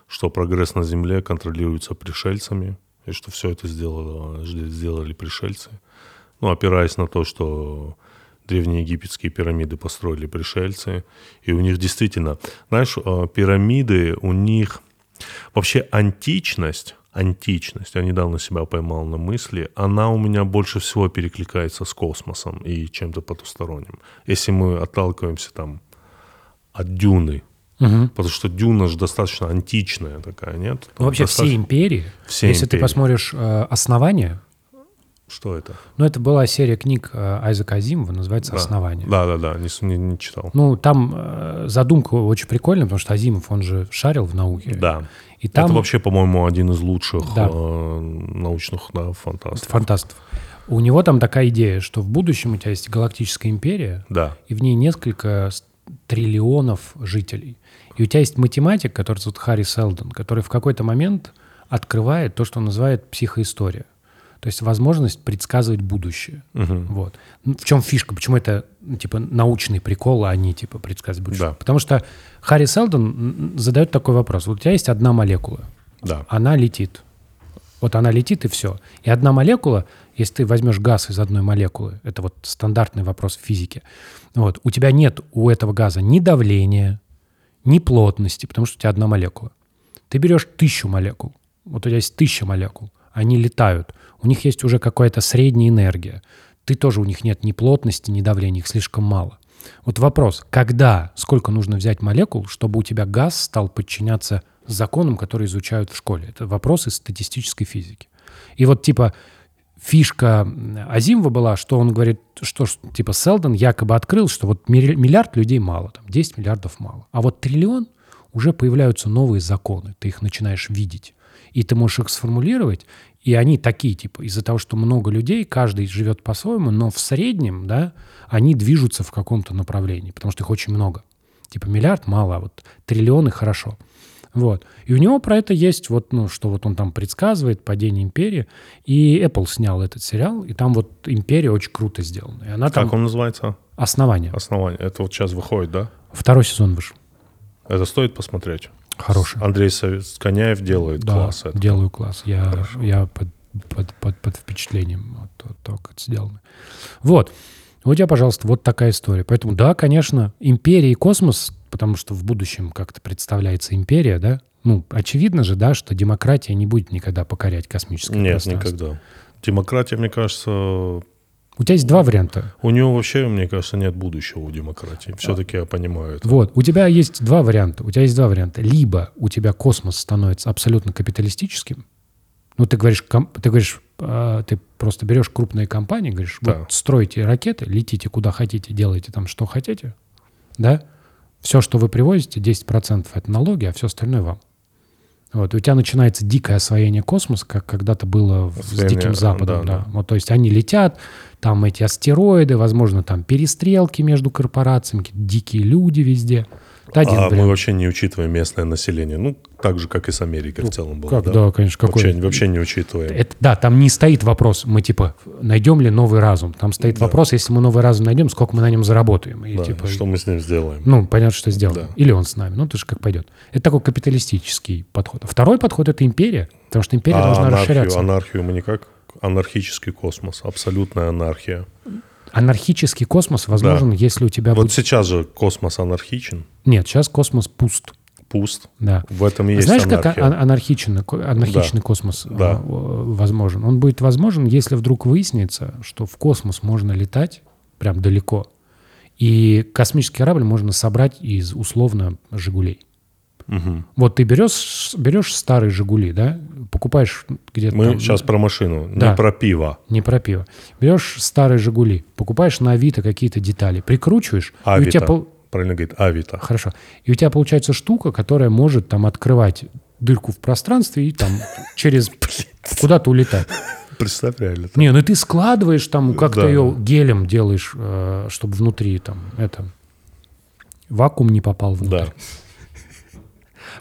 что прогресс на Земле контролируется пришельцами, и что все это сделало, сделали пришельцы. Ну, опираясь на то, что древнеегипетские пирамиды построили пришельцы, и у них действительно, знаешь, э, пирамиды, у них вообще античность, античность, я недавно себя поймал на мысли, она у меня больше всего перекликается с космосом и чем-то потусторонним. Если мы отталкиваемся там от дюны, Мгм. потому что дюна же достаточно античная такая, нет? Ну, вообще Достаточно- все империи, Все если ты империи. посмотришь э, «Основание», Что это? ну, это была серия книг э, Айзека Азимова, называется Да. «Основание». Да, да, да, не, не- не читал. Ну, там э, задумка очень прикольная, потому что Азимов, он же шарил в науке. Да. И там Это вообще, по-моему, один из лучших Да. э, научных да, фантастов. фантастов. У него там такая идея, что в будущем у тебя есть галактическая империя, Да. и в ней несколько триллионов жителей. И у тебя есть математик, который зовут Харри Селдон, который в какой-то момент открывает то, что он называет психоистория. То есть возможность предсказывать будущее. Мгм. Вот. Ну, В чем фишка? Почему это ну, типа научный прикол, а не типа предсказывать будущее? Да. Потому что Харри Селдон задает такой вопрос. Вот у тебя есть одна молекула, Да. она летит. Вот она летит и все. И одна молекула, если ты возьмешь газ из одной молекулы, это вот стандартный вопрос в физике, вот, у тебя нет у этого газа ни давления, ни плотности, потому что у тебя одна молекула. Ты берешь тысячу молекул, вот у тебя есть тысяча молекул, они летают, у них есть уже какая-то средняя энергия. Ты тоже у них нет ни плотности, ни давления, их слишком мало. Вот вопрос, когда, сколько нужно взять молекул, чтобы у тебя газ стал подчиняться законам, которые изучают в школе? Это вопрос из статистической физики. И вот типа фишка Азимова была, что он говорит, что типа Селдон якобы открыл, что вот миллиард людей мало, там 10 миллиардов мало. А вот триллион уже появляются новые законы, ты их начинаешь видеть. И ты можешь их сформулировать, и они такие, типа, из-за того, что много людей, каждый живет по-своему, но в среднем, да, они движутся в каком-то направлении, потому что их очень много. Типа миллиард мало, а вот триллионы хорошо. Вот. И у него про это есть, вот, ну, что вот он там предсказывает падение империи. И Apple снял этот сериал, и там вот империя очень круто сделана. И она как там... он называется? Основание. Основание. Это вот сейчас выходит, да? Второй сезон вышел. Это стоит посмотреть. Хороший. Андрей Сконяев делает да, класс. Это. делаю класс. Я, я под, под, под, под впечатлением от, того, как это сделано. Вот. У тебя, пожалуйста, вот такая история. Поэтому, да, конечно, империя и космос, потому что в будущем как-то представляется империя, да? Ну, очевидно же, да, что демократия не будет никогда покорять космическое Нет, пространство. никогда. Демократия, мне кажется, у тебя есть два варианта. У него вообще, мне кажется, нет будущего у демократии. Все-таки я понимаю это. Вот, у тебя есть два варианта. У тебя есть два варианта. Либо у тебя космос становится абсолютно капиталистическим. Ну, ты говоришь, ты говоришь, а, ты просто берешь крупные компании, говоришь, да. вот стройте ракеты, летите куда хотите, делайте там что хотите, да? Все, что вы привозите, 10% это налоги, а все остальное вам. Вот, и у тебя начинается дикое освоение космоса, как когда-то было с Диким Западом. Да, да. Да. Вот, то есть они летят, там эти астероиды, возможно, там перестрелки между корпорациями, дикие люди везде. Один а мы вообще не учитываем местное население. Ну, так же, как и с Америкой ну, в целом было. Как, да? да, конечно. Какой... Вообще, вообще не учитываем. Это, да, там не стоит вопрос, мы типа, найдем ли новый разум. Там стоит да. вопрос, если мы новый разум найдем, сколько мы на нем заработаем. И, да, типа, что мы с ним сделаем. Ну, понятно, что сделаем. Да. Или он с нами. Ну, то же как пойдет. Это такой капиталистический подход. А второй подход — это империя. Потому что империя а должна анархию, расширяться. Анархию мы никак... Анархический космос. Абсолютная анархия. Анархический космос возможен, да. если у тебя вот будет... сейчас же космос анархичен. Нет, сейчас космос пуст. Пуст. Да. В этом и есть Знаешь, анархия. как анархичный, анархичный да. космос да. возможен? Он будет возможен, если вдруг выяснится, что в космос можно летать прям далеко, и космический корабль можно собрать из условно «Жигулей». Угу. Вот ты берешь, берешь старые «Жигули», да, покупаешь где-то... Мы там, сейчас про машину, да, не про пиво. Не про пиво. Берешь старые «Жигули», покупаешь на Авито какие-то детали, прикручиваешь... Авито, и у тебя пол... правильно говорит, Авито. Хорошо. И у тебя получается штука, которая может там открывать дырку в пространстве и там через куда-то улетать. Представь реально. Не, ну ты складываешь там, как-то ее гелем делаешь, э, чтобы внутри там это... Вакуум не попал внутрь. Да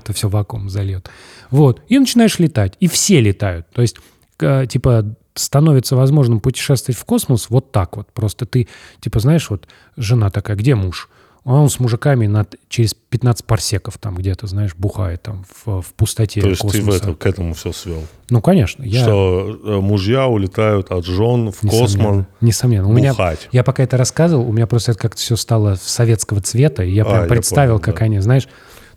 то все вакуум зальет. Вот. И начинаешь летать. И все летают. То есть, типа, становится возможным путешествовать в космос вот так вот. Просто ты, типа, знаешь, вот жена такая, где муж? А он с мужиками на, через 15 парсеков там где-то, знаешь, бухает там в, в пустоте То есть космоса. ты в это, к этому все свел? Ну, конечно. Я... Что э, мужья улетают от жен в Несомненно. космос Несомненно. У меня, я пока это рассказывал, у меня просто это как-то все стало советского цвета, и я прям а, представил, я понял, как да. они, знаешь,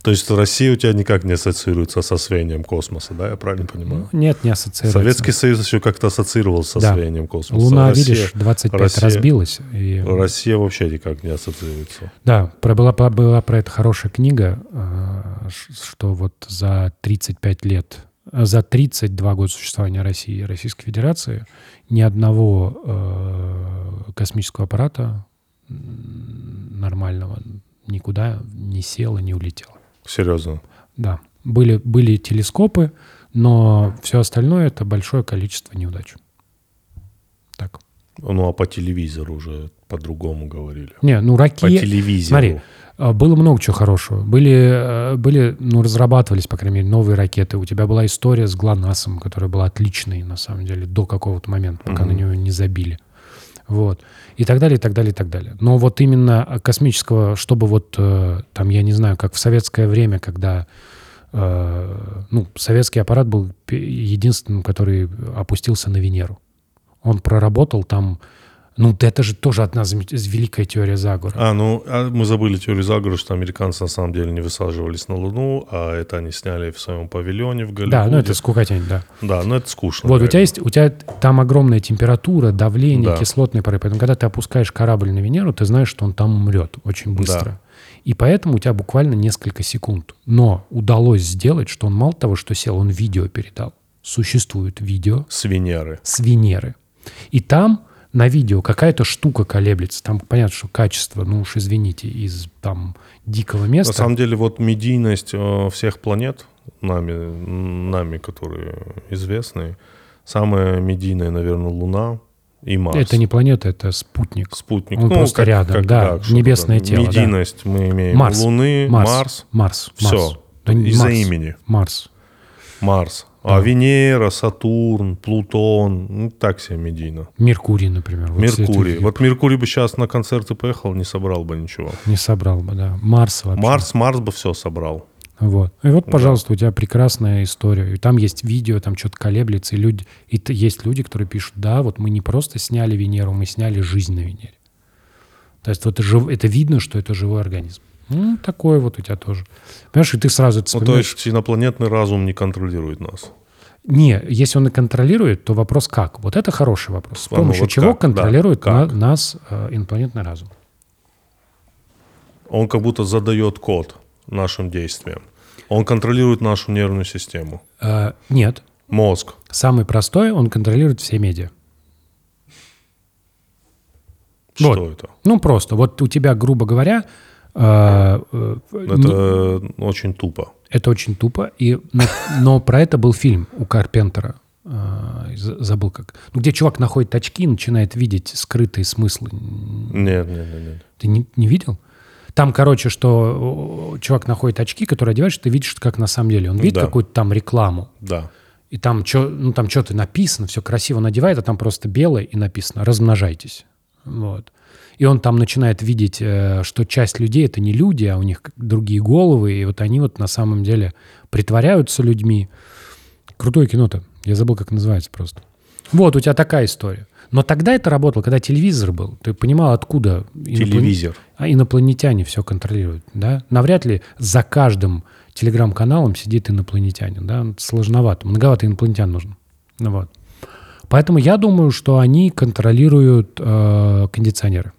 то есть Россия у тебя никак не ассоциируется с освоением космоса, да, я правильно понимаю? Ну, нет, не ассоциируется. Советский Союз еще как-то ассоцировался с да. освоением космоса. Луна, Россия, видишь, 25 Россия, разбилась. И... Россия вообще никак не ассоциируется. Да, про, была, была про это хорошая книга, э, что вот за 35 лет, за 32 года существования России и Российской Федерации ни одного э, космического аппарата нормального никуда не сел и не улетел. Серьезно? Да. Были, были телескопы, но все остальное это большое количество неудач. Так. Ну, а по телевизору уже по-другому говорили. Не, ну ракеты... По телевизору. Смотри, а, было много чего хорошего. Были, э, были, ну, разрабатывались, по крайней мере, новые ракеты. У тебя была история с ГЛОНАССом, которая была отличной, на самом деле, до какого-то момента, пока mm-hmm. на нее не забили. Вот. И так далее, и так далее, и так далее. Но вот именно космического, чтобы вот э, там, я не знаю, как в советское время, когда э, э, ну, советский аппарат был единственным, который опустился на Венеру. Он проработал там, ну, это же тоже одна замеч- великая теория заговора. А, ну, а мы забыли теорию заговора, что американцы на самом деле не высаживались на Луну, а это они сняли в своем павильоне в Голливуде. да, ну это скукотень, да. Да, ну это скучно. Вот у тебя есть, у тебя там огромная температура, давление, Да. кислотные пары. Поэтому, когда ты опускаешь корабль на Венеру, ты знаешь, что он там умрет очень быстро. И поэтому у тебя буквально несколько секунд. Но удалось сделать, что он мало того, что сел, он видео передал. Существует видео С Венеры. с Венеры. И там на видео какая-то штука колеблется. Там понятно, что качество, ну уж извините, из там дикого места. На самом деле, вот медийность э, всех планет, нами, нами, которые известны, самая медийная, наверное, Луна и Марс. это не планета, это спутник. спутник. Он просто рядом, да, что-то небесное тело, да. Медийность мы имеем Марс. Луны, Марс. Марс, Марс. Марс. Да из-за имени. Марс. Марс. А Венера, Сатурн, Плутон, ну так себе медийно. Меркурий, например. Вот Меркурий. Вот Меркурий бы сейчас на концерты поехал, не собрал бы ничего. Не собрал бы, да. Марс вообще. Марс, Марс бы все собрал. Вот. И вот, пожалуйста, у тебя прекрасная история. И там есть видео, там что-то колеблется, и люди, и есть люди, которые пишут, да, вот мы не просто сняли Венеру, мы сняли жизнь на Венере. То есть вот это, это видно, что это живой организм. Ну, такое вот у тебя тоже. Понимаешь, и ты сразу это Ну, то вспоминаешь. есть инопланетный разум не контролирует нас. Не, если он и контролирует, то вопрос как? Вот это хороший вопрос. С ну помощью вот чего как? Да, контролирует как? на- нас э, инопланетный разум? Он как будто задает код нашим действиям. Он контролирует нашу нервную систему. Э, нет. Мозг. Самый простой, он контролирует все медиа. Что Вот. это? Ну, просто. Вот у тебя, грубо говоря, Это не- э, очень тупо. это очень тупо. И, но, но про это был фильм у Карпентера. э, за- забыл как. Ну, где чувак находит очки и начинает видеть скрытые смыслы. Нет, нет, нет, нет. Ты не, не видел? Там, короче, что чувак находит очки, которые одеваешь, ты видишь, как на самом деле. Он видит Да. какую-то там рекламу. Да. И там, чё, ну, там что-то написано, все красиво надевает, а там просто белое и написано «размножайтесь». Вот. И он там начинает видеть, э, что часть людей — это не люди, а у них другие головы, и вот они вот на самом деле притворяются людьми. Крутое кино-то. Я забыл, как называется просто. Вот, у тебя такая история. Но тогда это работало, когда телевизор был. Ты понимал, откуда Телевизор. а инопланетяне все контролируют, да? Навряд ли за каждым телеграм-каналом сидит инопланетянин, да? Сложновато, многовато инопланетян нужно. Ну вот. Поэтому я думаю, что они контролируют э, кондиционеры.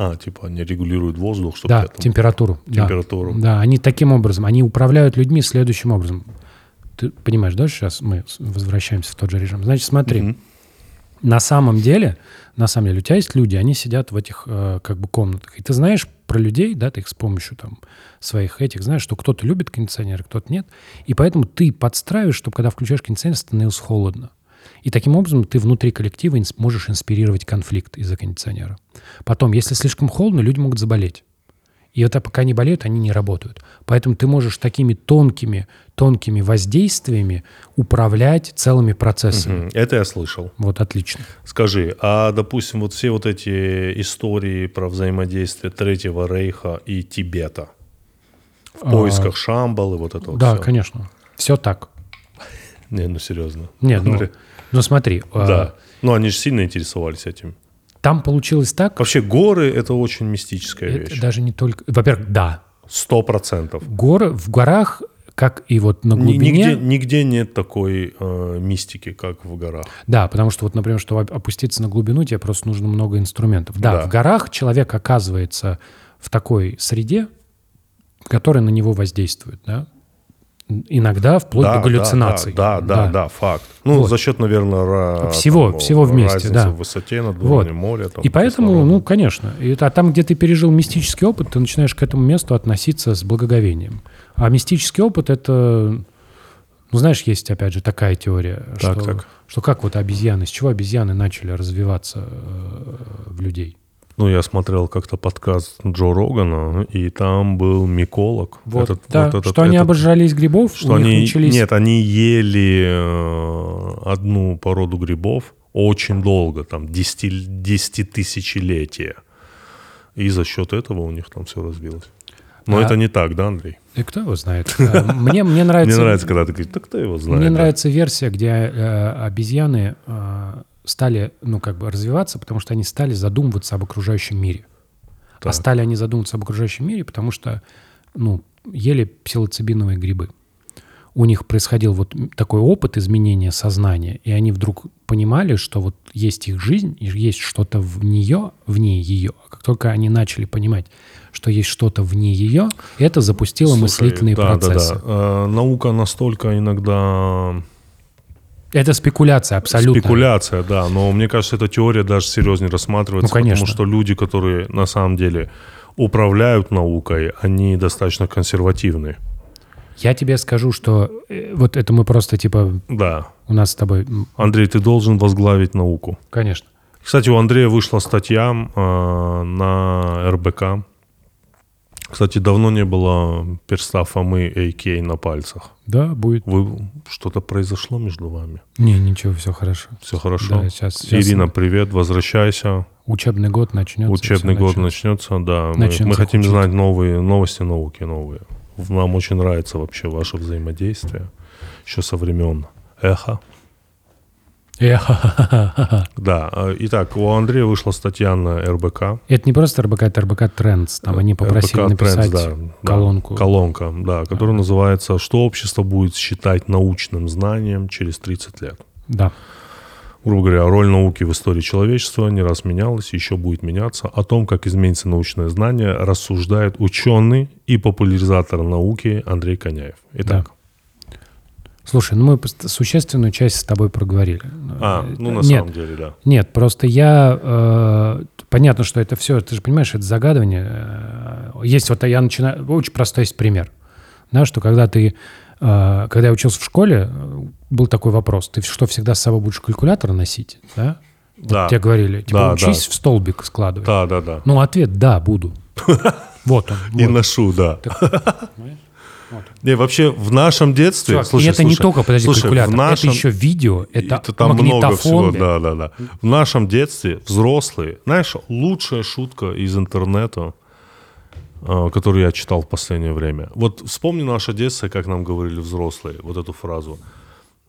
А, типа они регулируют воздух, чтобы Да, там- температуру. да. Температуру. Да, они таким образом, они управляют людьми следующим образом. Ты понимаешь, да, сейчас мы возвращаемся в тот же режим. Значит, смотри, Мгм. на самом деле, на самом деле, у тебя есть люди, они сидят в этих э, как бы комнатах, и ты знаешь про людей, да, ты их с помощью там своих этих знаешь, что кто-то любит кондиционер, кто-то нет, и поэтому ты подстраиваешь, чтобы когда включаешь кондиционер, становилось холодно. И таким образом ты внутри коллектива можешь инспирировать конфликт из-за кондиционера. Потом, если слишком холодно, люди могут заболеть. И это пока не болеют, они не работают. Поэтому ты можешь такими тонкими, тонкими воздействиями управлять целыми процессами. Мгм. Это я слышал. Вот отлично. Скажи, а, допустим, вот все вот эти истории про взаимодействие Третьего Рейха и Тибета в А, поисках Шамбалы, вот это вот Да, конечно. Все так. Не, ну серьезно. Нет, ну. Ну смотри, э, Да. Ну, они же сильно интересовались этим. там получилось так, Вообще, горы — это очень мистическая это вещь. даже не только... Во-первых, да, Сто процентов. горы, в горах, как и вот на глубине... Нигде, нигде нет такой э, мистики, как в горах. Да, потому что вот, например, чтобы оп- опуститься на глубину, тебе просто нужно много инструментов. Да, Да. в горах человек оказывается в такой среде, которая на него воздействует, да? Иногда вплоть да, до галлюцинаций. Да, да, да, да, факт. Ну, Вот. за счет, наверное, Всего- там, всего вместе, да. в высоте над Вот. уровнем моря. там, И поэтому, кислорода. ну, конечно. И, а там, где ты пережил мистический опыт, ты начинаешь к этому месту относиться с благоговением. А мистический опыт — это... Ну, знаешь, есть, опять же, такая теория, Так, что, так. что как вот обезьяны, с чего обезьяны начали развиваться э, в людей? Ну, я смотрел как-то подкаст Джо Рогана, и там был миколог. Вот, Этот- да, вот этот- что они этот- обожрались грибов, что они, начались... Нет, они ели э, одну породу грибов очень долго, там, десяти, десятитысячелетия. И за счет этого у них там все развилось. Но А- это не так, да, Андрей? И кто его знает? А, Мне, мне нравится... Мне нравится, когда ты говоришь, так кто его знает. Мне да?» нравится версия, где э, обезьяны э, стали, ну, как бы развиваться, потому что они стали задумываться об окружающем мире. А Так. стали они задумываться об окружающем мире, потому что, ну, ели псилоцибиновые грибы. У них происходил вот такой опыт изменения сознания, и они вдруг понимали, что вот есть их жизнь, и есть что-то в нее, вне ее. А как только они начали понимать, что есть что-то вне ее, это запустило Слушай, мыслительные да, процессы. Да, да. Э, наука настолько иногда Это спекуляция абсолютно. спекуляция, да, но мне кажется, эта теория даже серьезнее рассматривается, Ну, конечно. потому что люди, которые на самом деле управляют наукой, они достаточно консервативны. Я тебе скажу, что э, вот это мы просто типа Да. у нас с тобой, Андрей, ты должен возглавить науку. конечно. Кстати, у Андрея вышла статья э, на РБК. Кстати, давно не было перста Фомы AK на пальцах. Да, будет. Вы что-то произошло между вами? Не, ничего, все хорошо. Все хорошо? Да, сейчас, сейчас Ирина, привет, возвращайся. учебный год начнется. Учебный год начнется. начнется, да. Мы, Начнется мы хотим учить. знать новые новости науки, новые. Нам очень нравится вообще ваше взаимодействие. Еще со времен эхо. Да. э, Итак, у Андрея вышла статья на РБК. Это не просто РБК, это РБК Trends. Там они попросили РБК Trends, написать да, да, колонку. колонка, да, которая называется «Что общество будет считать научным знанием через 30 лет?». Да. Грубо говоря, роль науки в истории человечества не раз менялась, еще будет меняться. О том, как изменится научное знание, рассуждает ученый и популяризатор науки Андрей Коняев. Итак, Слушай, ну мы существенную часть с тобой проговорили. а, Э, ну на Нет, самом деле, да. Нет, просто я... э, понятно, что это все, ты же понимаешь, это загадывание. Э, Есть вот я начинаю... Очень простой есть пример. Да, что когда ты... э, когда я учился в школе, э, был такой вопрос. Ты что, всегда с собой будешь калькулятор носить? Да? Вот Да. Тебе говорили, типа, Да, учись да. в столбик складывать. Да, да, да. Ну, ответ «да, буду». Вот он. И ношу, да. Не, вообще в нашем детстве... Чувак, слушай, и это не слушай, только, подожди, слушай, калькулятор, в нашем- это еще видео, это, Это там много всего, да, да, да. В нашем детстве взрослые, знаешь, лучшая шутка из интернета, э, которую я читал в последнее время. Вот вспомни наше детство, как нам говорили взрослые, вот эту фразу.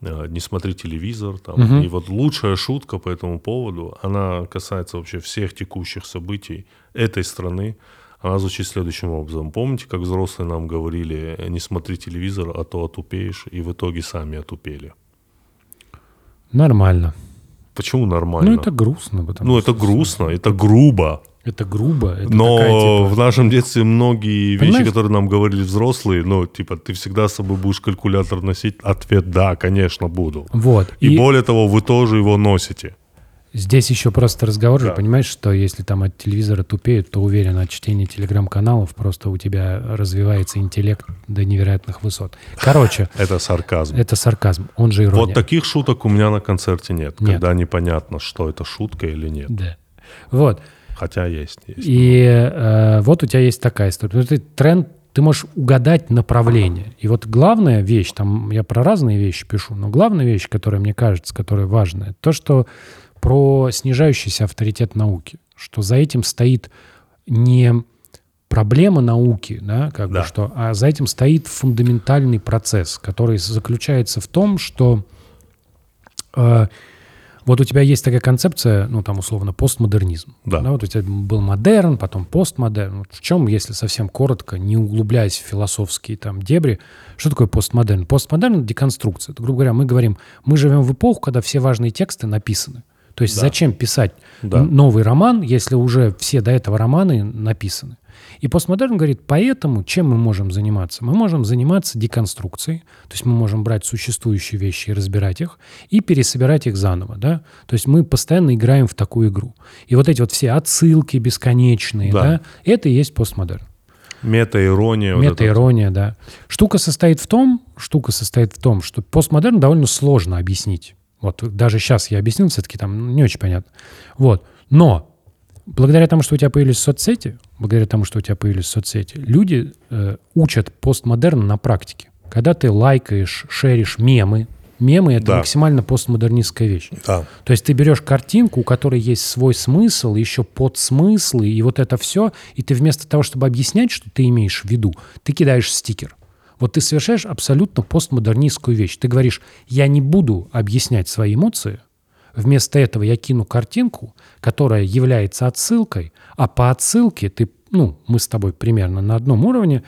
э, Не смотри телевизор, там. И вот лучшая шутка по этому поводу, она касается вообще всех текущих событий этой страны. Она звучит следующим образом. Помните, как взрослые нам говорили, не смотри телевизор, а то отупеешь, и в итоге сами отупели. Нормально. Почему нормально? Ну, это грустно. Потому Ну, что это грустно, это грубо. Это грубо. Это Но такая, типа, в нашем детстве многие вещи, Понимаешь? которые нам говорили взрослые, ну, типа, ты всегда с собой будешь калькулятор носить, ответ «да, конечно, буду». Вот. И, И, более того, вы тоже его носите. Здесь еще просто разговор же, Да. понимаешь, что если там от телевизора тупеют, то уверен, от чтения телеграм-каналов просто у тебя развивается интеллект до невероятных высот. Короче, Это сарказм. это сарказм, он же ирония. Вот таких шуток у меня на концерте нет, Нет. когда непонятно, что это шутка или нет. Да. Вот. Хотя есть. есть. И э, вот у тебя есть такая история. Ты тренд, ты можешь угадать направление. И вот главная вещь, там я про разные вещи пишу, но главная вещь, которая мне кажется, которая важная, то, что про снижающийся авторитет науки, что за этим стоит не проблема науки, да, как Да. бы что, а за этим стоит фундаментальный процесс, который заключается в том, что э, вот у тебя есть такая концепция, ну, там, условно, постмодернизм. Да. вот у тебя был модерн, потом постмодерн. Вот в чем, если совсем коротко, не углубляясь в философские там дебри, что такое постмодерн? Постмодерн — это деконструкция. Это, грубо говоря, мы говорим, мы живем в эпоху, когда все важные тексты написаны. То есть Да. зачем писать Да. новый роман, если уже все до этого романы написаны? И постмодерн говорит, поэтому чем мы можем заниматься? Мы можем заниматься деконструкцией, то есть мы можем брать существующие вещи и разбирать их, и пересобирать их заново, да? То есть мы постоянно играем в такую игру. И вот эти вот все отсылки бесконечные, Да. да, это и есть постмодерн. Мета-ирония. вот. Мета-ирония, да. Штука состоит в том, штука состоит в том, что постмодерн довольно сложно объяснить. Вот даже сейчас я объяснил, все-таки там не очень понятно. Вот. Но благодаря тому, что у тебя появились соцсети, благодаря тому, что у тебя появились соцсети, люди э, учат постмодерн на практике. Когда ты лайкаешь, шеришь мемы, Мемы — это Да. максимально постмодернистская вещь. Да. То есть ты берешь картинку, у которой есть свой смысл, еще подсмыслы, и вот это все, и ты вместо того, чтобы объяснять, что ты имеешь в виду, ты кидаешь стикер. Вот ты совершаешь абсолютно постмодернистскую вещь. Ты говоришь, я не буду объяснять свои эмоции, вместо этого я кину картинку, которая является отсылкой, а по отсылке ты, ну, мы с тобой примерно на одном уровне,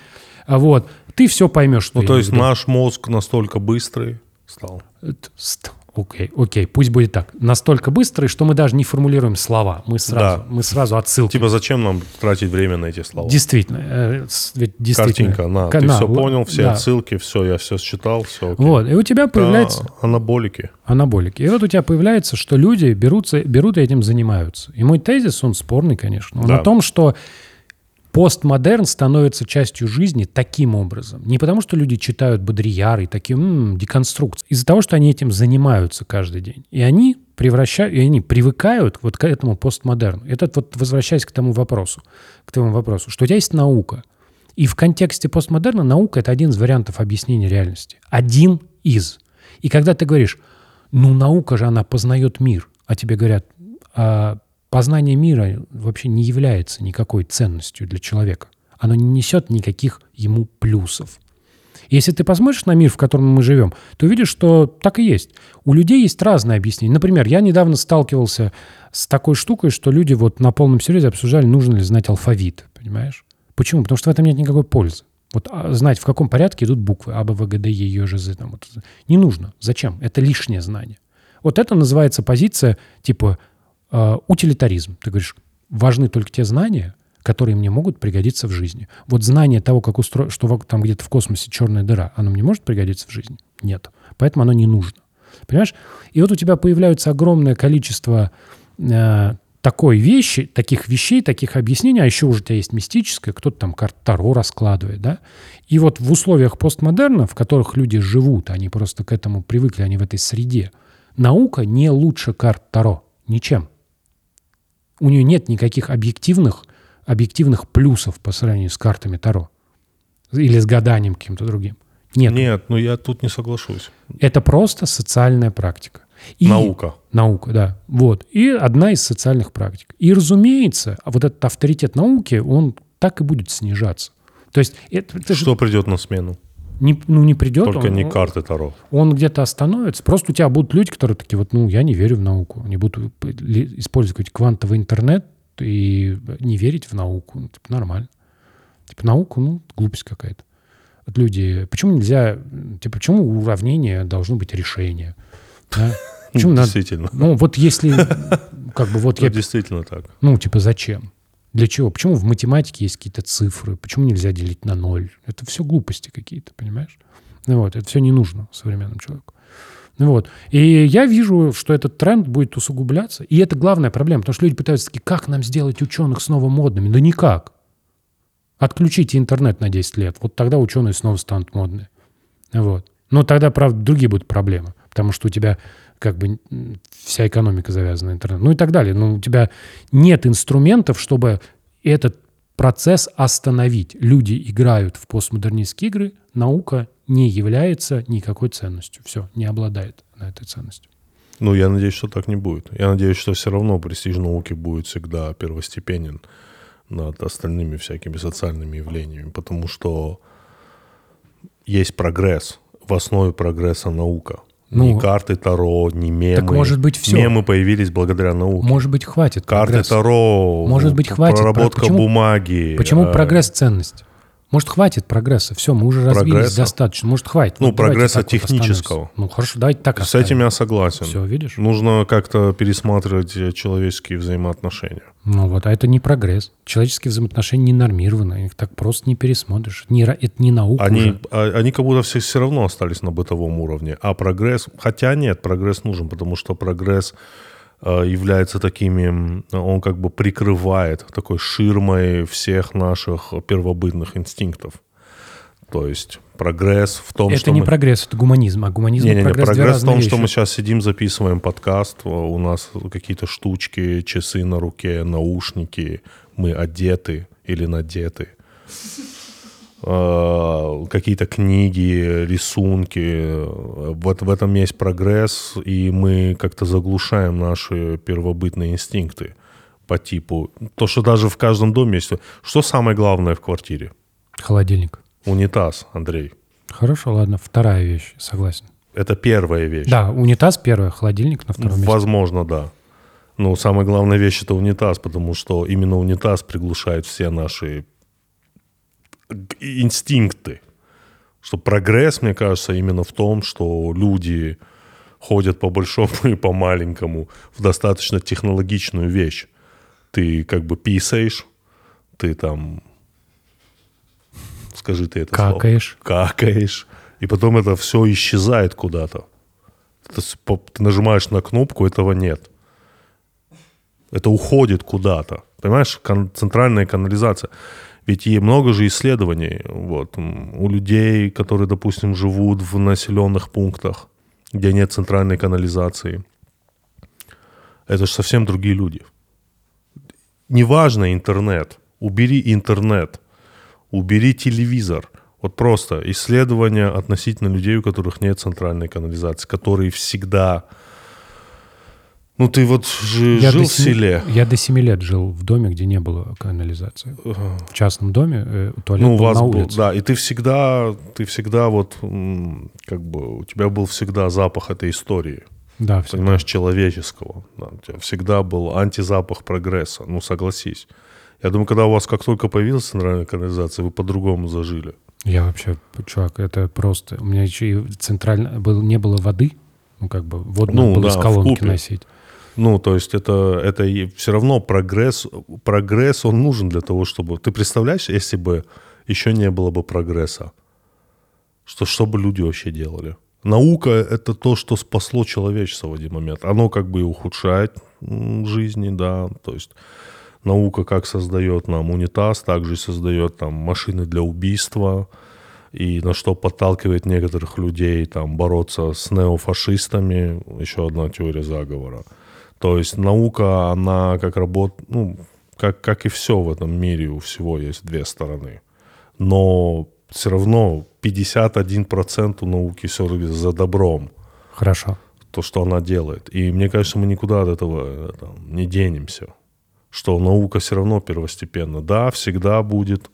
а вот, ты все поймешь, Ну, то есть наш мозг настолько быстрый стал. Это ст- Окей, окей, пусть будет так. Настолько быстрый, что мы даже не формулируем слова. Мы сразу, Да. мы сразу отсылки. Типа, зачем нам тратить время на эти слова? Действительно, э, ведь действительно. Картинка, на, Ка- ты на, все вот, понял, все да. отсылки, все, я все считал, все. Вот, и у тебя появляется анаболики. анаболики. И вот у тебя появляется, что люди берутся, берут и этим занимаются. И мой тезис, он спорный, конечно. Он Да. о том, что постмодерн становится частью жизни таким образом. Не потому, что люди читают Бодрияр и такие м, деконструкции. Из-за того, что они этим занимаются каждый день. И они превращают, и они привыкают вот к этому постмодерну. Это вот возвращаясь к тому вопросу, к твоему вопросу, что у тебя есть наука. И в контексте постмодерна наука — это один из вариантов объяснения реальности. Один из. И когда ты говоришь, ну, наука же, она познает мир, а тебе говорят, а познание мира вообще не является никакой ценностью для человека. Оно не несет никаких ему плюсов. Если ты посмотришь на мир, в котором мы живем, то увидишь, что так и есть. У людей есть разные объяснения. Например, я недавно сталкивался с такой штукой, что люди вот на полном серьезе обсуждали, нужно ли знать алфавит, понимаешь? Почему? Потому что в этом нет никакой пользы. Вот а, знать, в каком порядке идут буквы А, Б, В, Г, Д, Е, Ё, Ж, З. Там, вот. Не нужно. Зачем? Это лишнее знание. Вот это называется позиция типа э, утилитаризм. Ты говоришь, важны только те знания, которые мне могут пригодиться в жизни. Вот знание того, как устро... что там где-то в космосе черная дыра, оно мне может пригодиться в жизни? Нет. Поэтому оно не нужно. Понимаешь? И вот у тебя появляется огромное количество э, такой вещи, таких вещей, таких объяснений, а еще уже у тебя есть мистическое, кто-то там карт Таро раскладывает, да? И вот в условиях постмодерна, в которых люди живут, они просто к этому привыкли, они в этой среде, наука не лучше карт Таро. Ничем. У нее нет никаких объективных, объективных плюсов по сравнению с картами Таро. Или с гаданием каким-то другим. Нет. Нет, ну я тут не соглашусь. Это просто социальная практика. И- Наука. Наука, да. Вот. И одна из социальных практик. И, разумеется, вот этот авторитет науки, он так и будет снижаться. То есть это, это же Что придет на смену? Не, ну, не придет. Только он, не он- карты Таро. он где-то остановится. Просто у тебя будут люди, которые такие, вот, ну, я не верю в науку. Они будут использовать квантовый интернет и не верить в науку. Ну, типа, нормально. Типа, науку, ну, глупость какая-то. Вот люди, почему нельзя, типа, почему у уравнения должно быть решение? Да? Почему надо, Действительно. ну, вот если, как бы, вот Это я, действительно так. ну, типа, зачем? Для чего? Почему в математике есть какие-то цифры? Почему нельзя делить на ноль? Это все глупости какие-то, понимаешь? Ну вот, это все не нужно современному человеку. Ну вот. И я вижу, что этот тренд будет усугубляться. И это главная проблема, потому что люди пытаются такие, как нам сделать ученых снова модными? Да никак. Отключите интернет на 10 лет. Вот тогда ученые снова станут модные. Вот. Но тогда, правда, другие будут проблемы. Потому что у тебя как бы вся экономика завязана на интернет. Ну и так далее. Но у тебя нет инструментов, чтобы этот процесс остановить. Люди играют в постмодернистские игры, наука не является никакой ценностью. Все, не обладает на этой ценностью. Ну, я надеюсь, что так не будет. Я надеюсь, что все равно престиж науки будет всегда первостепенен над остальными всякими социальными явлениями, потому что есть прогресс. В основе прогресса наука. Ну, ни карты Таро, ни мемы. так может быть всё. Мемы появились благодаря науке. Может быть, хватит Карты прогресса. Таро, Может быть, хватит. проработка Почему- бумаги. Почему э, прогресс ценность? Может, хватит прогресса? Все, мы уже развились Прогресса? достаточно. Может, хватит. Ну, Вот давайте прогресса вот технического. остановимся. Ну, хорошо, давайте так С этим я Все, согласен. видишь? Нужно как-то пересматривать э, человеческие взаимоотношения. Ну вот, а это не прогресс. Человеческие взаимоотношения не нормированы. Их так просто не пересмотришь. Не, это не наука Они, уже. а- они как будто все, все равно остались на бытовом уровне. А прогресс... Хотя нет, прогресс нужен, потому что прогресс э, является такими... Он как бы прикрывает такой ширмой всех наших первобытных инстинктов. То есть прогресс в том, Это что не мы... прогресс, это гуманизм. А гуманизм и Не-не-не, прогресс, прогресс, две в том, что вещи. мы сейчас сидим, записываем подкаст, э, у нас какие-то штучки, часы на руке, наушники, мы одеты или надеты. Э, какие-то книги, рисунки. Вот в этом есть прогресс, и мы как-то заглушаем наши первобытные инстинкты по типу. То, что даже в каждом доме есть. Что самое главное в квартире? Холодильник. Унитаз, Андрей. Хорошо, ладно. Вторая вещь, согласен. Это первая вещь. Да, унитаз первое, холодильник на втором месте. Возможно, да. Но самая главная вещь это унитаз, потому что именно унитаз приглушает все наши инстинкты. Что прогресс, мне кажется, именно в том, что люди ходят по большому и по маленькому в достаточно технологичную вещь. Ты как бы писаешь, ты там скажи ты это Какаешь. слово. Какаешь. И потом это все исчезает куда-то. Ты, ты нажимаешь на кнопку, этого нет. Это уходит куда-то. Понимаешь, кон- центральная канализация. Ведь и много же исследований вот, у людей, которые, допустим, живут в населенных пунктах, где нет центральной канализации. Это же совсем другие люди. Неважно интернет. Убери интернет. Убери телевизор. Вот просто исследования относительно людей, у которых нет центральной канализации, которые всегда... Ну, ты вот же Я жил до в семи- селе. Я до 7 лет жил в доме, где не было канализации. В частном доме э, туалет Ну, у был вас на был, улице. да, и ты всегда, ты всегда вот, как бы, у тебя был всегда запах этой истории, Да, всё. понимаешь, человеческого. Да, у тебя всегда был антизапах прогресса, ну, согласись. Я думаю, когда у вас как только появилась центральная канализация, вы по-другому зажили. Я вообще, чувак, это просто... У меня еще и центрально... Был, не было воды, ну, как бы воду Ну, надо было да, из колонки носить. Ну, то есть это, это все равно прогресс, прогресс, он нужен для того, чтобы... Ты представляешь, если бы еще не было бы прогресса, что, что бы люди вообще делали? Наука — это то, что спасло человечество в один момент. Оно как бы и ухудшает жизни, да, то есть наука как создает нам унитаз, также создает там машины для убийства, и на что подталкивает некоторых людей там бороться с неофашистами, еще одна теория заговора. То есть наука, она как работает, ну, как, как и все в этом мире, у всего есть две стороны. Но все равно 51% у науки все-таки за добром, Хорошо. то, что она делает. И мне кажется, мы никуда от этого там, не денемся. Что наука все равно первостепенна. Да, всегда будет,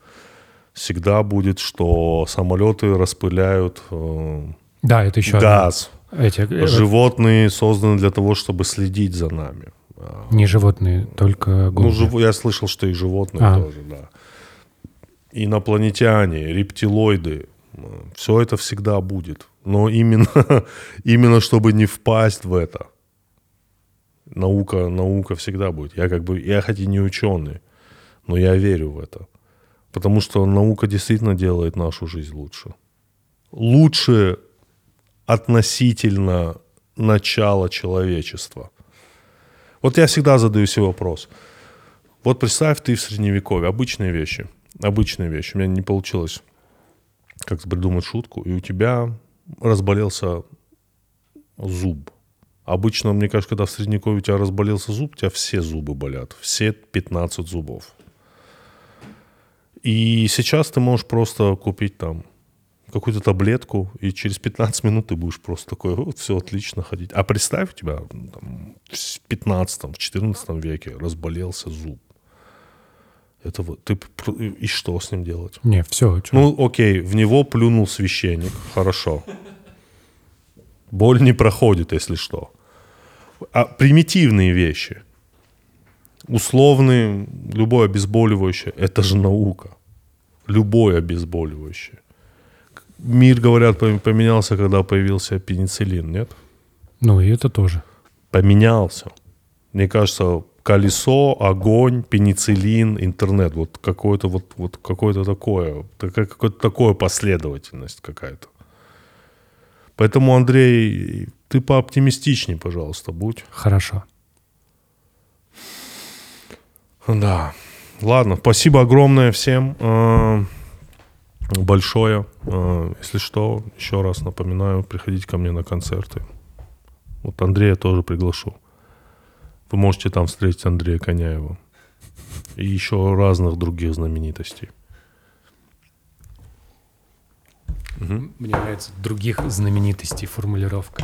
всегда будет, что самолеты распыляют э, Да, это еще одна- газ. Эти, э, Животные созданы для того, чтобы следить за нами. А, не животные, только Ну, голуби. жив- я слышал, что и животные А. тоже, да. Инопланетяне, рептилоиды, все это всегда будет. Но именно, именно чтобы не впасть в это, наука, наука всегда будет. Я как бы, я хоть и не ученый, но я верю в это. Потому что наука действительно делает нашу жизнь лучше. Лучше относительно начала человечества. Вот я всегда задаю себе вопрос. Вот представь, ты в средневековье, обычные вещи, обычные вещи. У меня не получилось как придумать шутку, и у тебя разболелся зуб. Обычно, мне кажется, когда в средневековье у тебя разболелся зуб, у тебя все зубы болят, все 15 зубов. И сейчас ты можешь просто купить там какую-то таблетку, и через 15 минут ты будешь просто такой, вот, все отлично ходить. А представь, у тебя ну, там, в 15 в 14 веке разболелся зуб. Это вот, ты, и что с ним делать? Не, все. Ну, окей, в него плюнул священник, хорошо. Боль не проходит, если что. А примитивные вещи, условные, любое обезболивающее, это же наука. Любое обезболивающее. Мир, говорят, пом- поменялся, когда появился пенициллин, нет? ну и это тоже. Поменялся. Мне кажется, колесо, огонь, пенициллин, интернет. Вот какое-то вот, вот какое-то такое, такая какое-то такое последовательность какая-то. Поэтому, Андрей, ты пооптимистичней, пожалуйста, будь. Хорошо. Да. Ладно, спасибо огромное всем. Большое. Э, Если что, еще раз напоминаю, приходите ко мне на концерты. Вот Андрея тоже приглашу. Вы можете там встретить Андрея Коняева. И еще разных других знаменитостей. Мне нравится других знаменитостей формулировка.